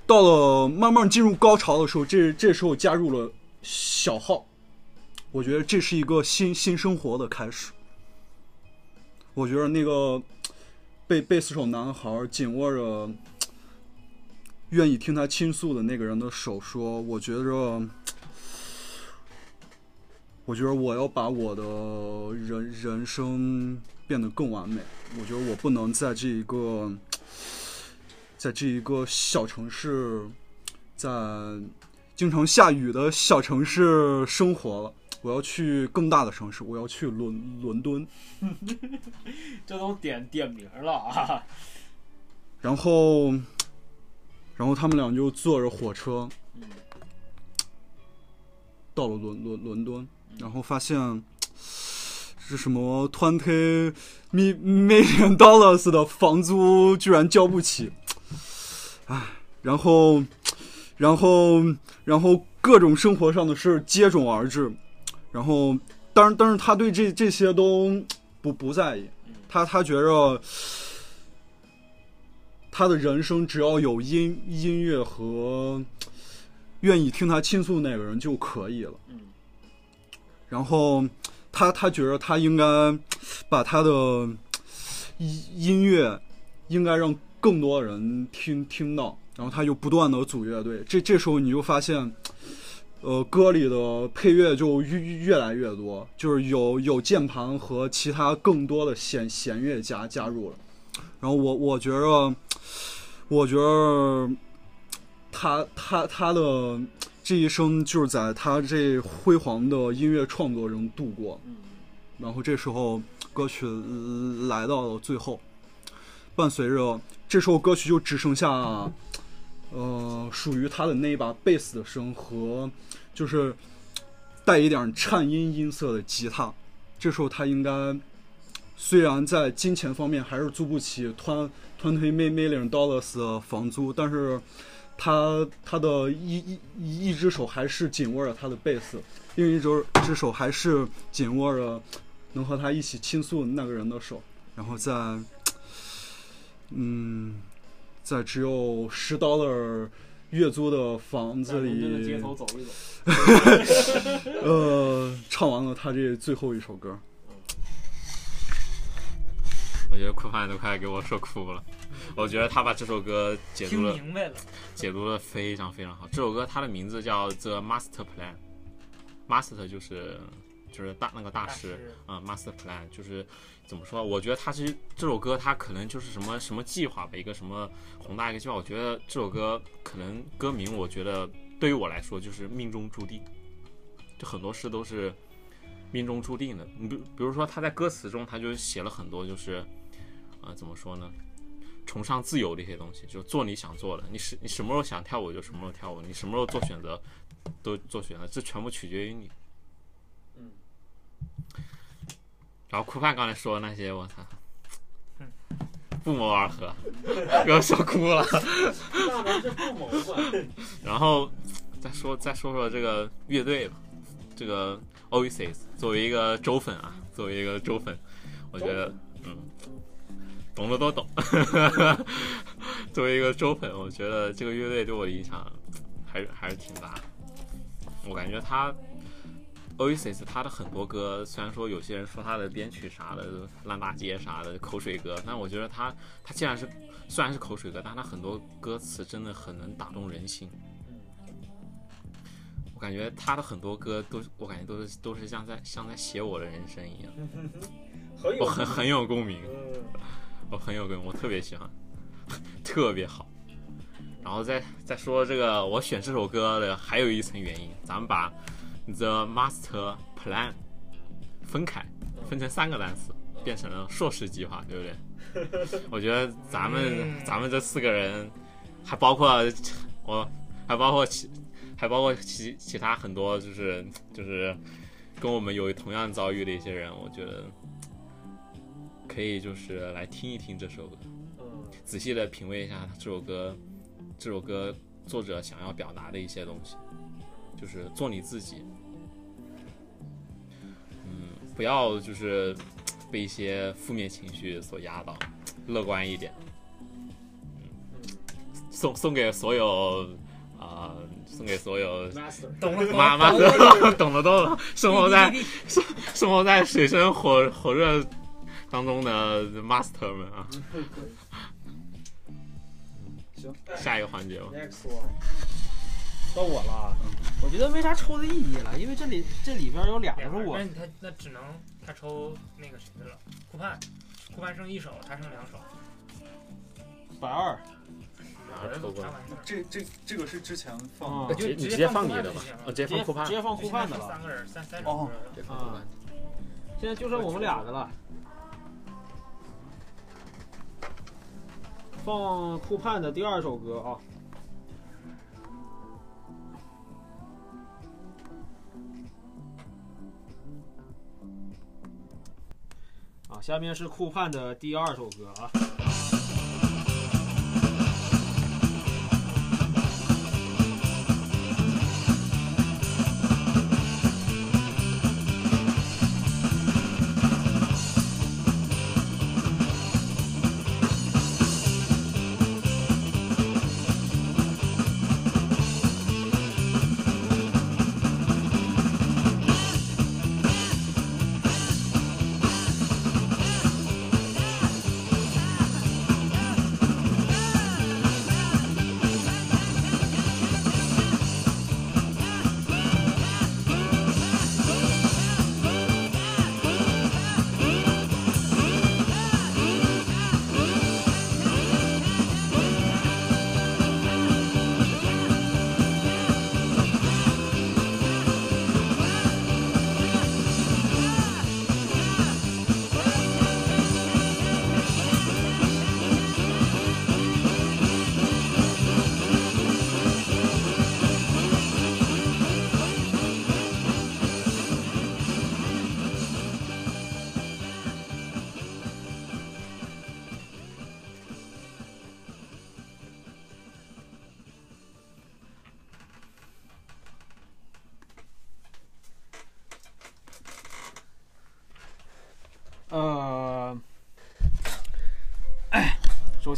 到了慢慢进入高潮的时候，这这时候加入了小号，我觉得这是一个新新生活的开始。我觉得那个贝贝斯手男孩紧握着愿意听他倾诉的那个人的手，说：“我觉着，我觉得我要把我的人人生变得更完美。我觉得我不能在这一个，在这一个小城市，在经常下雨的小城市生活了。我要去更大的城市，我要去伦伦敦。这都点点名了啊！然后，然后他们俩就坐着火车嗯到了伦伦伦敦，然后发现是什么 twenty million dollars 的房租居然交不起，唉，然后，然后，然后各种生活上的事接踵而至，然后，当然，但是他对这这些都不不在意，他他觉着。他的人生只要有音音乐和愿意听他倾诉的那个人就可以了。嗯然后他他觉得他应该把他的音音乐应该让更多人听听到，然后他就不断的组乐队。这这时候你就发现，呃，歌里的配乐就越越来越多，就是有有键盘和其他更多的弦弦乐加加入了。然后我我觉着，我觉着他他他的这一生就是在他这辉煌的音乐创作中度过。嗯然后这时候歌曲呃来到了最后，伴随着这时候歌曲就只剩下，呃，属于他的那一把贝斯的声和就是带一点颤音音色的吉他。这时候他应该虽然在金钱方面还是租不起 twenty million dollars 的房租，但是他他的一一一一只手还是紧握着他的贝斯，另一只只手还是紧握着能和他一起倾诉那个人的手，然后在嗯，在只有十 dollar 月租的房子里街，头走一走。呃，唱完了他这最后一首歌。我觉得酷范都快给我说哭了。我觉得他把这首歌解读了，明白了，解读的非常非常好。这首歌它的名字叫《The Master Plan》，Master 就是就是大那个大师，师啊、m a s t e r Plan 就是怎么说？我觉得它其实这首歌它可能就是什么什么计划吧，一个什么宏大一个计划。我觉得这首歌可能歌名，我觉得对于我来说就是命中注定，就很多事都是命中注定的。你比比如说他在歌词中他就写了很多，就是呃怎么说呢？崇尚自由的一些东西，就做你想做的。你是你什么时候想跳舞就什么时候跳舞，你什么时候做选择都做选择，这全部取决于你。嗯。然后酷派刚才说的那些，我操，不谋而合，给我笑哭了。然后再说再说说这个乐队吧，这个 Oasis 作为一个周粉啊，作为一个周粉，我觉得嗯，懂的都懂。作为一个周粉，我觉得这个乐队对我影响还是还是挺大的。我感觉他 Oasis 他的很多歌，虽然说有些人说他的编曲啥的烂大街啥的口水歌，但我觉得他他既然是虽然是口水歌，但他很多歌词真的很能打动人心。我感觉他的很多歌都，我感觉都是都是像在像在写我的人生一样，很我很很有共鸣，我很有共鸣，我特别喜欢，特别好。然后再再说这个，我选这首歌的还有一层原因，咱们把 The Master Plan 分开，分成三个单词，变成了硕士计划，对不对？我觉得咱们、嗯咱们这四个人，还包括我，还包括其还包括其其他很多就是就是跟我们有同样遭遇的一些人，我觉得可以就是来听一听这首歌，嗯。仔细的品味一下这首歌，这首歌作者想要表达的一些东西，就是做你自己。嗯，不要就是被一些负面情绪所压倒，乐观一点。嗯，送送给所有啊、送给所有，master，懂了，妈妈 懂了懂的都懂，生活在滴滴滴生活在水深火火热当中的 master 们啊。行，下一个环节吧。next one，到我了。我觉得没啥抽的意义了，因为这里这里边有俩是我那他那只能他抽那个谁的了，酷派，酷派剩一手，他剩两手，百二？这这这个是之前放啊的，直接你直直接放你的吧呃，直接放酷派直，接放酷派的了。三个人，三三哦手直接放库盼。现在就剩我们俩的了。放酷盼的第二首歌啊。啊，下面是酷盼的第二首歌啊。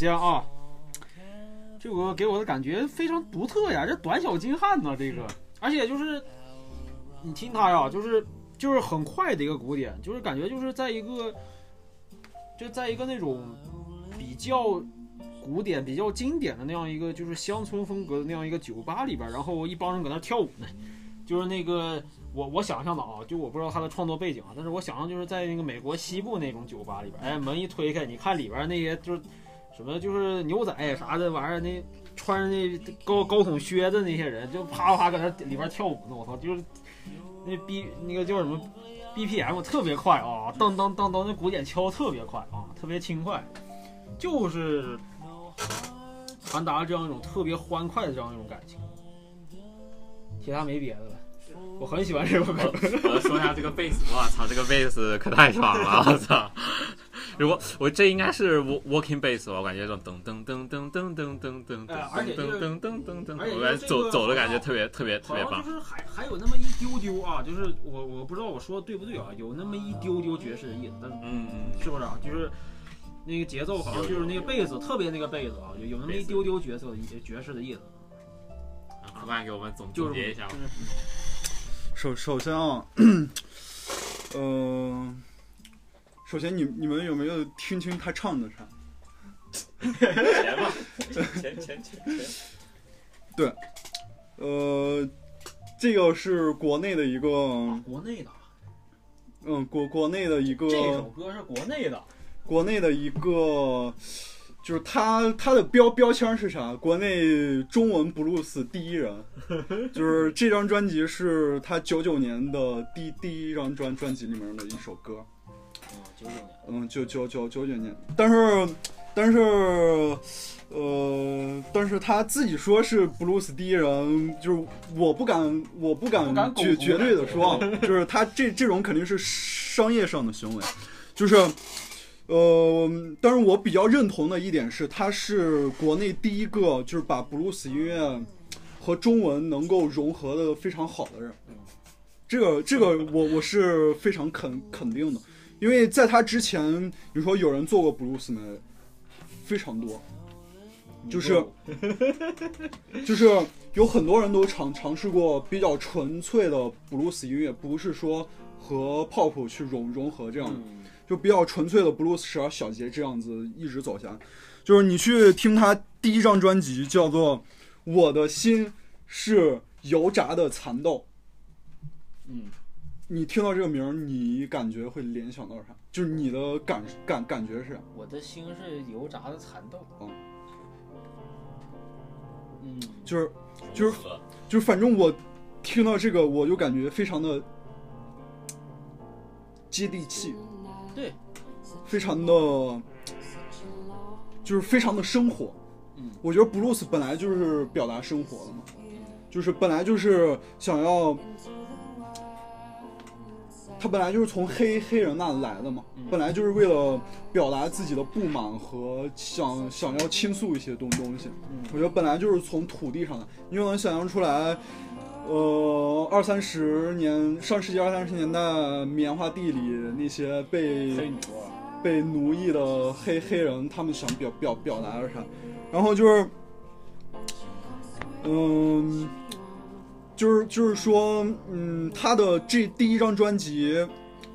先啊，这首歌给我的感觉非常独特呀，这短小精悍呐，这个，而且就是你听它呀，就是就是很快的一个鼓点，就是感觉就是在一个就在一个那种比较古典、比较经典的那样一个就是乡村风格的那样一个酒吧里边，然后一帮人搁那跳舞呢，就是那个。我我想象的啊，就我不知道他的创作背景啊，但是我想象就是在那个美国西部那种酒吧里边，哎，门一推开，你看里边那些就是什么就是牛仔啥的玩意儿，那穿着那高高筒靴子那些人，就啪啪搁那里边跳舞呢，我操，就是那 B 那个叫什么 BPM 特别快啊，当当当当，那鼓点敲特别快啊，特别轻快，就是传达了这样一种特别欢快的这样一种感情。其他没别的了。我很喜欢这首歌。我说一下这个贝斯，我操，这个贝斯可太爽了，我操！如果我这应该是 wo- walking bass 吧，我感觉这种噔噔噔噔噔噔噔噔哎而且噔噔噔噔噔，我感觉走走的感觉特别特别特别棒好像就。是还还有那么一丢丢啊，就是我我不知道我说的对不对啊，有那么一丢丢爵士的意思，但嗯嗯，是不是啊？就是那个节奏好像就是那个贝斯，特别那个贝斯啊，有有那么一丢丢角色的爵士的意思，老板给我们总结一下吧。就是首首先啊，呃，首先你你们有没有听清他唱的啥？钱吧，钱钱钱钱。呃，这个是国内的一个，国内的嗯，国国内的一个，这首歌是国内的，国内的一个，就是他他的标标签是啥？国内中文布鲁斯第一人，就是这张专辑是他九九年的第第一张专专辑里面的一首歌。嗯，九九年，嗯，九九九九九年，但是但是呃，但是他自己说是布鲁斯第一人，就是我不敢，我不敢绝绝对的说，就是他这这种肯定是商业上的行为，就是。呃，但是我比较认同的一点是，他是国内第一个就是把布鲁斯音乐和中文能够融合的非常好的人。这个这个我我是非常肯肯定的，因为在他之前，比如说有人做过布鲁斯没？非常多，就是 就是有很多人都尝尝试过比较纯粹的布鲁斯音乐，不是说和 pop 去融融合这样就比较纯粹的布鲁斯十二小节这样子一直走下来。就是你去听他第一张专辑叫做《我的心是油炸的蚕豆》，嗯，你听到这个名儿，你感觉会联想到啥？就是你的感感感觉是啥？我的心是油炸的蚕豆，哦嗯，就是就是就是，反正我听到这个，我就感觉非常的接地气，对，非常的，就是非常的生活。嗯，我觉得布鲁斯本来就是表达生活的嘛，就是本来就是想要，他本来就是从黑黑人那来的嘛，嗯本来就是为了表达自己的不满和想想要倾诉一些东东西。嗯我觉得本来就是从土地上的，你就能想象出来，呃，二三十年上世纪二三十年代棉花地里那些被被奴役的黑黑人，他们想表表表达的啥？然后就是，嗯，就是就是说，嗯，他的这第一张专辑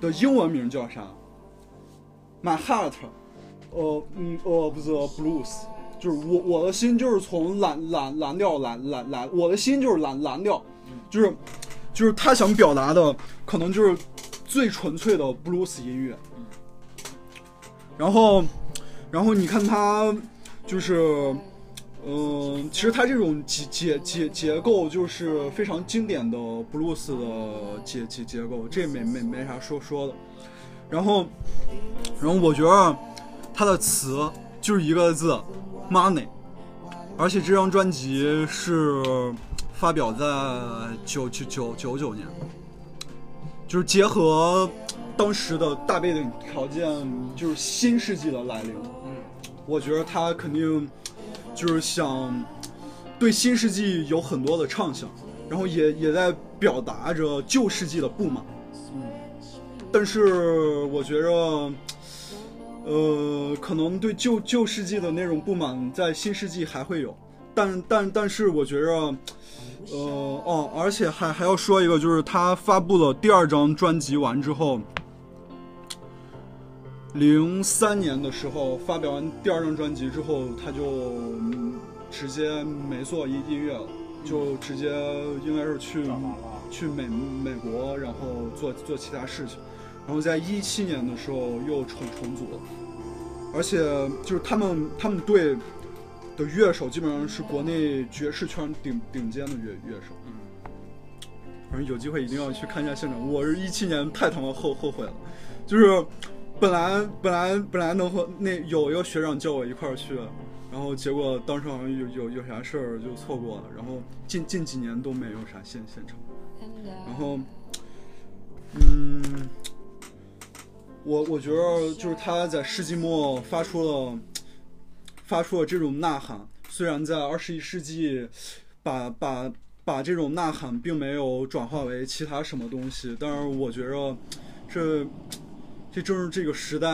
的英文名叫啥？My Heart，呃，嗯，呃，不是 Blues，就是我我的心就是从蓝蓝蓝调蓝蓝蓝，我的心就是蓝蓝调，就是就是他想表达的可能就是最纯粹的 blues 音乐。然后，然后你看他就是，嗯、其实它这种结结结结构就是非常经典的布鲁斯的结结结构，这没没没啥说说的。然后，然后我觉得它的词就是一个字，money，而且这张专辑是发表在九九九九九年，就是结合当时的大背景条件，就是新世纪的来临。嗯，我觉得他肯定就是想对新世纪有很多的畅想，然后也也在表达着旧世纪的不满。嗯，但是我觉着，呃，可能对旧旧世纪的那种不满，在新世纪还会有，但但但是我觉着，呃哦，而且还还要说一个，就是他发布了第二张专辑完之后，零三年的时候发表完第二张专辑之后，他就嗯直接没做音音乐了，就直接应该是去去美美国，然后做做其他事情，然后在一七年的时候又重重组。了，而且就是他们他们队的乐手基本上是国内爵士圈顶顶尖的乐乐手，嗯，反正有机会一定要去看一下现场。我是一七年太他妈后后悔了，就是本来本来本来能和那有一个学长叫我一块儿去，然后结果当时好像有有有啥事儿就错过了，然后近近几年都没有啥现现场，然后嗯，我我觉得就是他在世纪末发出了发出了这种呐喊，虽然在二十一世纪把把把这种呐喊并没有转化为其他什么东西，但是我觉着这这正是这个时代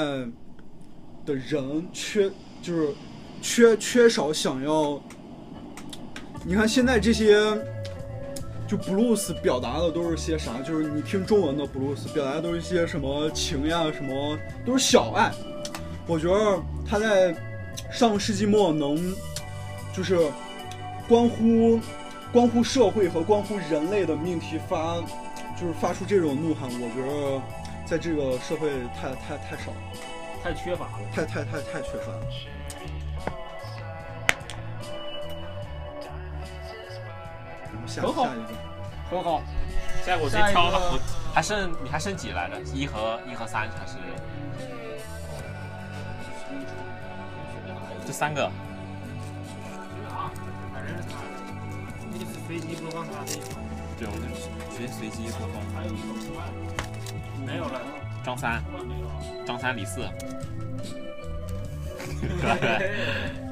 的人缺就是缺缺少想要。你看现在这些就 blues 表达的都是些啥？就是你听中文的 blues 表达的都是一些什么情呀，什么都是小爱。我觉得他在上个世纪末能就是关乎关乎社会和关乎人类的命题发，就是发出这种怒喊，我觉得在这个社会太太太少了，太缺乏了。太太太太缺乏了。我们下很好下一个。很好，现在我直接挑吧，我还剩你还剩几来着？一和一和三还是？这三个那个飞机播放卡对，我就直接随机播放。还有一个没有了。张三，张三李四。对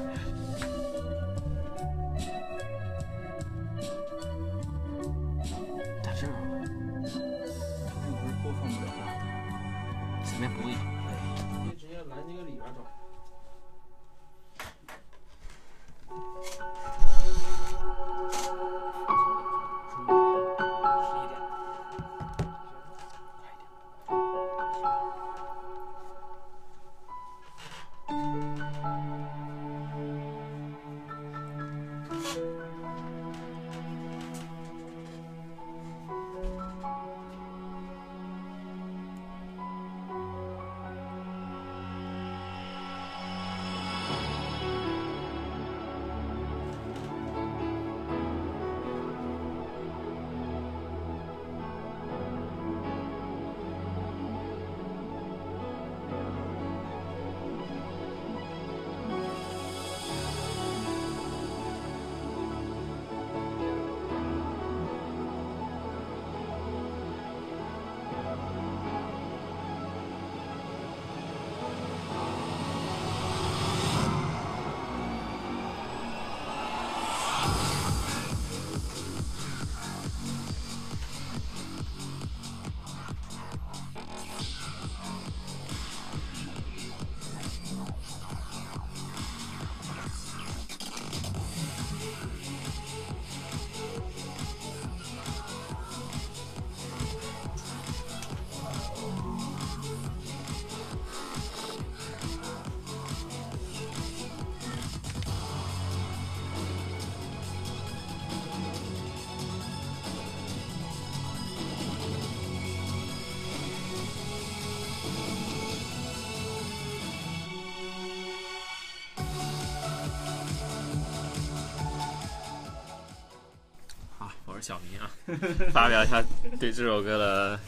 发表一下对这首歌的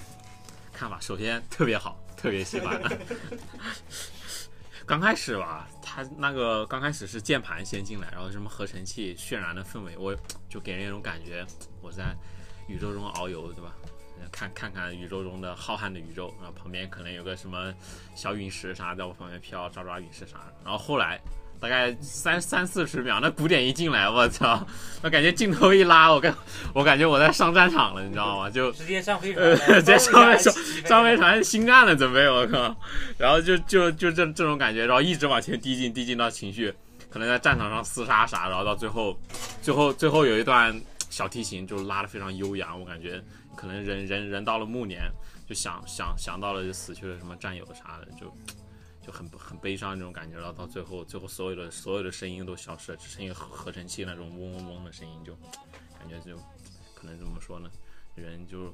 看法。首先特别好，特别喜欢。刚开始吧，它那个刚开始是键盘先进来，然后什么合成器渲染的氛围，我就给人一种感觉，我在宇宙中遨游，对吧？看看看宇宙中的浩瀚的宇宙，然后旁边可能有个什么小陨石啥在我旁边飘，抓抓陨石啥。然后后来大概三三四十秒，那鼓点一进来，我操，我感觉镜头一拉，我感我感觉我在上战场了，你知道吗？就直接上飞船呃了，，直接上飞船，上飞船新干了，准备我靠，然后就就就这这种感觉，然后一直往前递进，递进到情绪，可能在战场上厮杀啥，然后到最后，最后最后有一段小提琴就拉的非常悠扬，我感觉可能人人人到了暮年，就想想想到了就死去的什么战友啥的，就就很很悲伤那种感觉，然后到最后最后所有的所有的声音都消失了，只剩一个合成器那种嗡嗡嗡的声音，就感觉就可能怎么说呢，人就。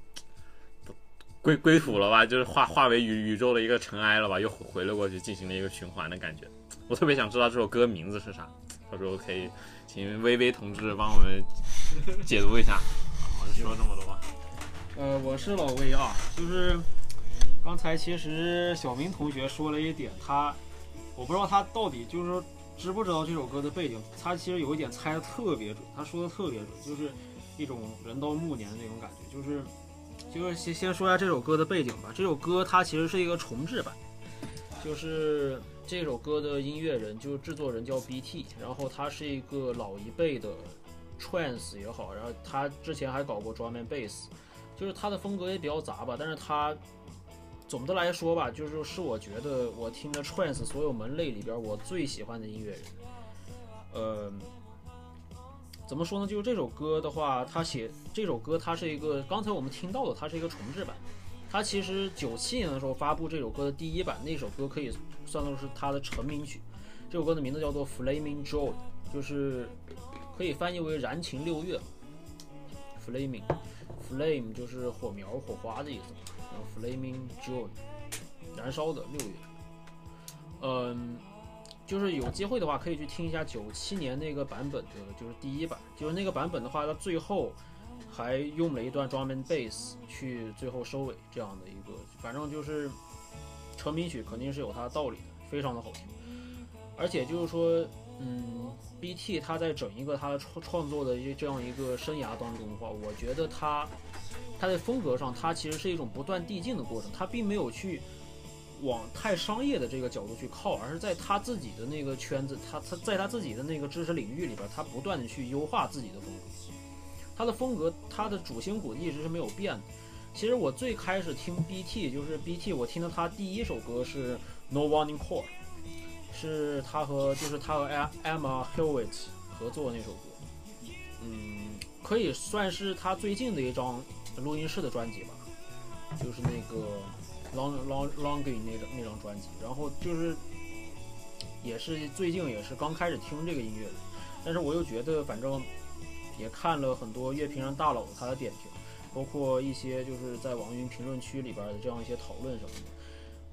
归归土了吧，就是化化为宇宇宙的一个尘埃了吧，又回了过去，进行了一个循环的感觉。我特别想知道这首歌名字是啥，到时候可以请微微同志帮我们解读一下。我就说这么多吧。呃，我是老魏啊，就是刚才其实小明同学说了一点，他我不知道他到底就是说知不知道这首歌的背景，他其实有一点猜的特别准，他说的特别准，就是一种人到暮年的那种感觉，就是就是先先说一下这首歌的背景吧。这首歌它其实是一个重制版，就是这首歌的音乐人，就是制作人叫 BT，然后他是一个老一辈的 trance 也好，然后他之前还搞过 drum and bass，就是他的风格也比较杂吧，但是他总的来说吧，就是是我觉得我听的 trance 所有门类里边我最喜欢的音乐人，呃。怎么说呢？就是这首歌的话，他写这首歌，它是一个刚才我们听到的，它是一个重制版。它其实九七年的时候发布这首歌的第一版，那首歌可以算作是他的成名曲。这首歌的名字叫做《Flaming Joy》，就是可以翻译为“燃情六月”。Flaming，Flame 就是火苗、火花的意思。Flaming Joy，燃烧的六月。嗯。就是有机会的话，可以去听一下九七年那个版本的，就是第一版。就是那个版本的话，它最后还用了一段 drum and bass 去最后收尾，这样的一个，反正就是成名曲肯定是有它的道理的，非常的好听。而且就是说，嗯，BT 他在整一个他的创创作的一这样一个生涯当中的话，我觉得他他在风格上，他其实是一种不断递进的过程，他并没有去。往太商业的这个角度去靠，而是在他自己的那个圈子，他他在他自己的那个知识领域里边，他不断的去优化自己的风格。他的风格，他的主心骨一直是没有变的。其实我最开始听 BT 就是 BT，我听的他第一首歌是 No Warning Call，是他和就是他和 Emma Hewitt 合作那首歌。嗯，可以算是他最近的一张录音室的专辑吧，就是那个。Long Long Longing 那张那张专辑，然后就是也是最近也是刚开始听这个音乐的，但是我又觉得反正也看了很多乐评人大佬他的点评，包括一些就是在网易云评论区里边的这样一些讨论什么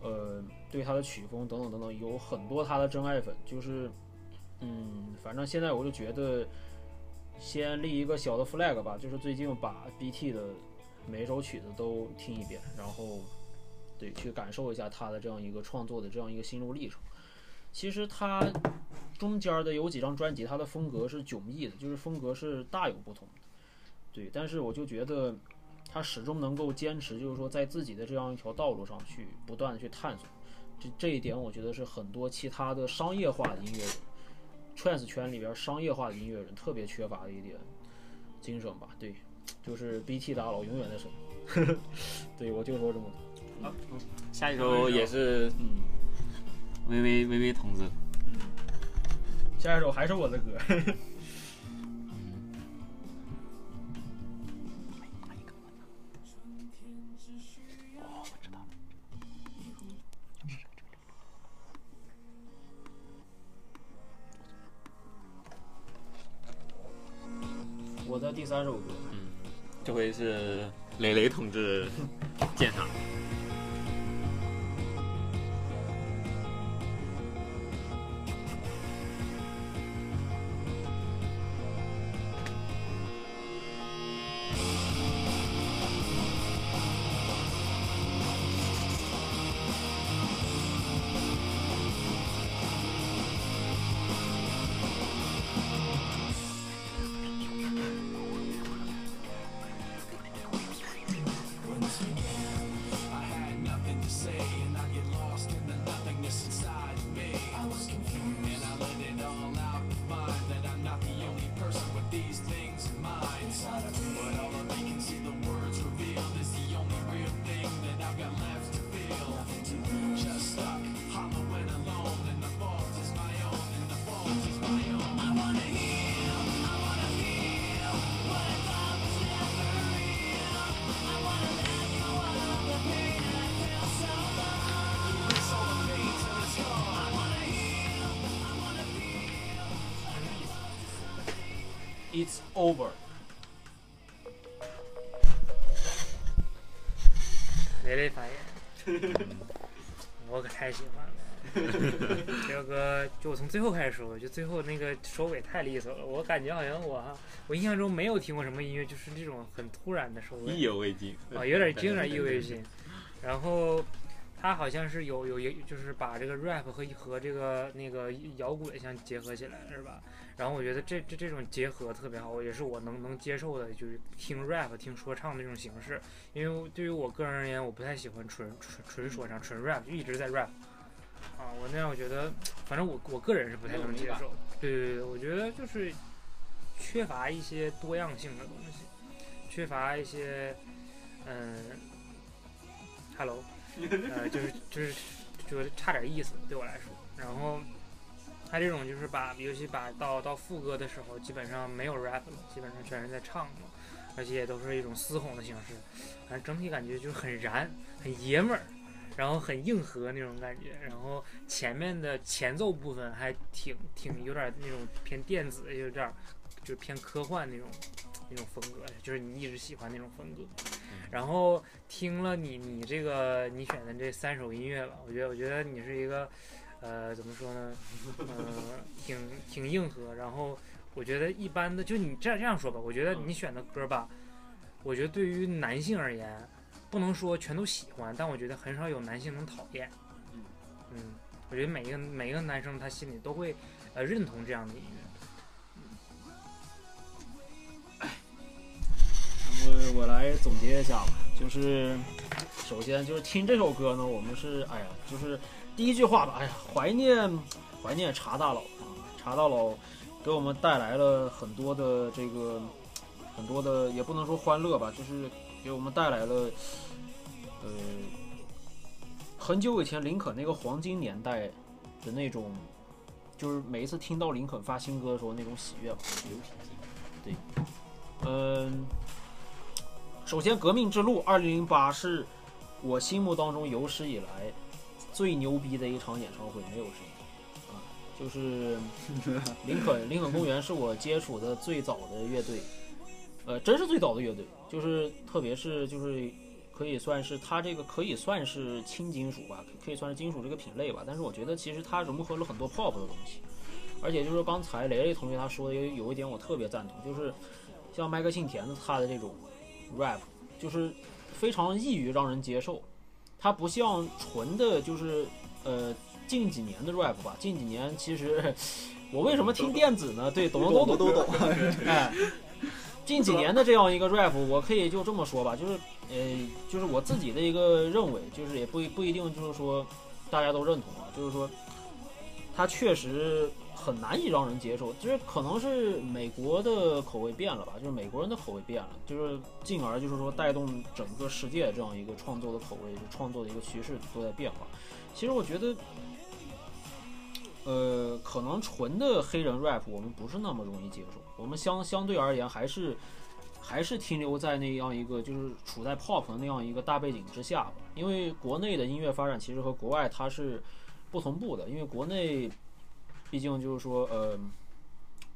的，呃，对他的曲风等等等等有很多他的真爱粉，就是嗯，反正现在我就觉得先立一个小的 flag 吧，就是最近把 BT 的每首曲子都听一遍，然后。对，去感受一下他的这样一个创作的这样一个心路历程。其实他中间的有几张专辑，他的风格是迥异的，就是风格是大有不同的。对，但是我就觉得他始终能够坚持，就是说在自己的这样一条道路上去不断的去探索。这这一点，我觉得是很多其他的商业化的音乐人，trance 圈里边商业化的音乐人特别缺乏的一点精神吧。对，就是 BT 大佬永远的神。对，我就说这么多。好，下一首也是，嗯，微微微微同志，嗯，下一首还是我的歌。我的第三首歌，嗯，这回是磊磊同志鉴赏。雷雷发言，我可太喜欢了。这首歌就我从最后开始说，就最后那个收尾太利索了。我感觉好像我我印象中没有听过什么音乐，就是这种很突然的收尾，意犹未尽啊，有点 有点意犹未尽。然后他好像是有有有就是把这个 rap 和和这个那个摇滚相结合起来，是吧？然后我觉得这这这种结合特别好，也是我能能接受的，就是听 rap 听说唱的这种形式。因为对于我个人而言，我不太喜欢纯纯纯说唱、纯 rap，就一直在 rap。啊，我那样我觉得，反正我我个人是不太能接受。对对对，我觉得就是缺乏一些多样性的东西，缺乏一些嗯，hello，呃，就是就是就是差点意思对我来说。然后他这种就是把，尤其把到到副歌的时候，基本上没有 rap 了，基本上全是在唱嘛，而且也都是一种嘶吼的形式，反正整体感觉就是很燃，很爷们儿。然后很硬核那种感觉，然后前面的前奏部分还挺挺有点那种偏电子，有点就是偏科幻那种那种风格，就是你一直喜欢那种风格。然后听了你你这个你选的这三首音乐吧，我觉得我觉得你是一个呃怎么说呢，呃挺挺硬核。然后我觉得一般的就你这样这样说吧，我觉得你选的歌吧，我觉得对于男性而言。不能说全都喜欢，但我觉得很少有男性能讨厌。嗯，我觉得每一个每一个男生他心里都会呃认同这样的音乐。那么我来总结一下吧，就是首先就是听这首歌呢，我们是哎呀，就是第一句话吧，哎呀，怀念怀念查大佬啊，查大佬给我们带来了很多的这个很多的，也不能说欢乐吧，就是给我们带来了。呃，很久以前林肯那个黄金年代的那种，就是每一次听到林肯发新歌的时候那种喜悦吧。对，嗯，首先《革命之路》二零零八是我心目当中有史以来最牛逼的一场演唱会，没有之一。啊，就是林肯 林肯公园是我接触的最早的乐队，呃，真是最早的乐队，就是特别是就是。可以算是它这个可以算是轻金属吧，可以算是金属这个品类吧。但是我觉得其实它融合了很多 pop 的东西，而且就是刚才雷雷同学他说的有有一点我特别赞同，就是像麦克信田的他的这种 rap，就是非常易于让人接受。它不像纯的，就是呃近几年的 rap 吧。近几年其实我为什么听电子呢？对，懂的都懂，都懂哎。近几年的这样一个 rap，我可以就这么说吧，就是呃，就是我自己的一个认为，就是也不不一定就是说大家都认同啊，就是说它确实很难以让人接受，就是可能是美国的口味变了吧，就是美国人的口味变了，就是进而就是说带动整个世界这样一个创作的口味、就创作的一个趋势都在变化。其实我觉得。呃，可能纯的黑人 rap 我们不是那么容易接受，我们相相对而言还是还是停留在那样一个就是处在 pop 的那样一个大背景之下吧。因为国内的音乐发展其实和国外它是不同步的，因为国内毕竟就是说呃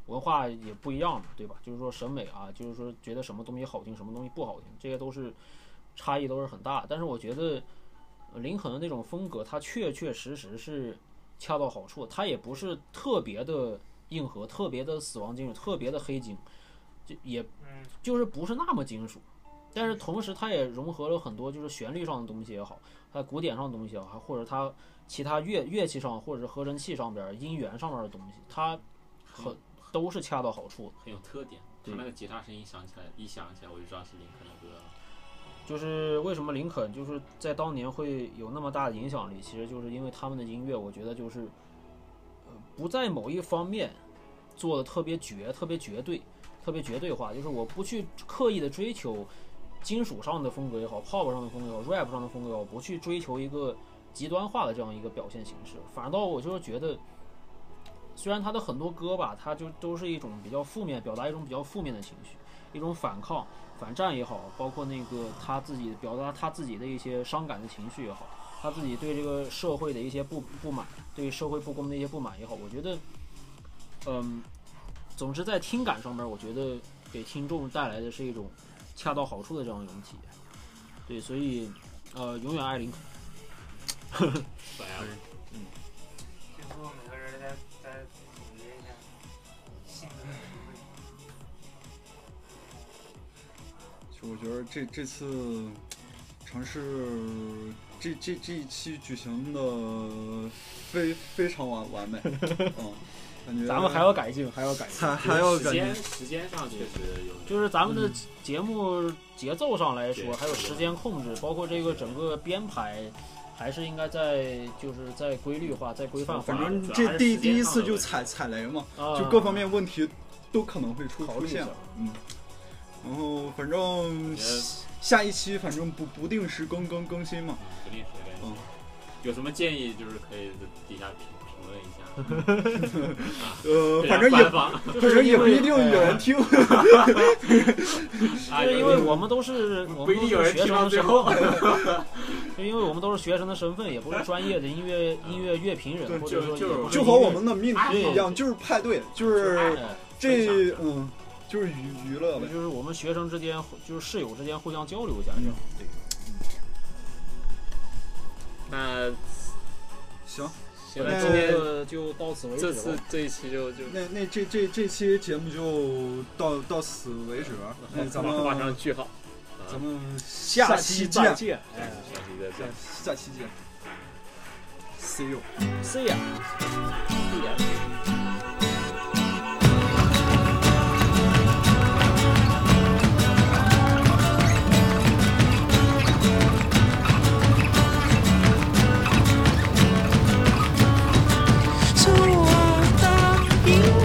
文化也不一样嘛，对吧？就是说审美啊，就是说觉得什么东西好听，什么东西不好听，这些都是差异都是很大。但是我觉得林肯的那种风格，它确确实实是。恰到好处，它也不是特别的硬核，特别的死亡金属，特别的黑金，就也，就是不是那么金属。但是同时，它也融合了很多，就是旋律上的东西也好，它古典上的东西也好，或者它其他乐乐器上，或者是合成器上边音源上面的东西，它很都是恰到好处，很有特点。他，那个吉他声音响起来，一响起来我就知道是林肯的歌了。就是为什么林肯就是在当年会有那么大的影响力，其实就是因为他们的音乐，我觉得就是，呃，不在某一方面做的特别绝、特别绝对、特别绝对化，就是我不去刻意的追求金属上的风格也好，pop 上的风格也好，rap 上的风格也好，不去追求一个极端化的这样一个表现形式，反倒我就是觉得，虽然他的很多歌吧，他就都是一种比较负面，表达一种比较负面的情绪，一种反抗。反战也好，包括那个他自己表达他自己的一些伤感的情绪也好，他自己对这个社会的一些不不满，对社会不公的一些不满也好，我觉得，嗯，总之在听感上面，我觉得给听众带来的是一种恰到好处的这样一种体验。对，所以，呃，永远爱林肯。嗯。最后每个人再再总结一下。我觉得这这次尝试这这这一期举行的非非常完完美，嗯，感觉咱们还要改进，还要改进，还还要时间。时间上确实有，就是咱们的节目节奏上来说，还有时间控制，包括这个整个编排，还是应该在就是在规律化、在规范化。反正这第第一次就踩踩雷嘛，啊就各方面问题都可能会出现。嗯，然后反正下一期反正不不定时更更更新嘛。不定时更嗯新。有什么建议就是可以在底下评评论。呃，反正也反正也不一定有人听。啊就是因为我们都是我们都不一定有人是学生的身听到最后份，就 因为我们都是学生的身份，也不是专业的音乐音乐乐评人，或者说就和我们的命对题一样，就是派对，就是哎这嗯，就是娱娱乐呗。就是我们学生之间，就是室友之间互相交流一下，这样对。那行，行那了，今天呃就到此为止这了。次这一期就就那那这这这期节目就到到此为止，那咱们画上句号。咱们下期见，再见，哎下期再见。下期见，See you。，See ya。you.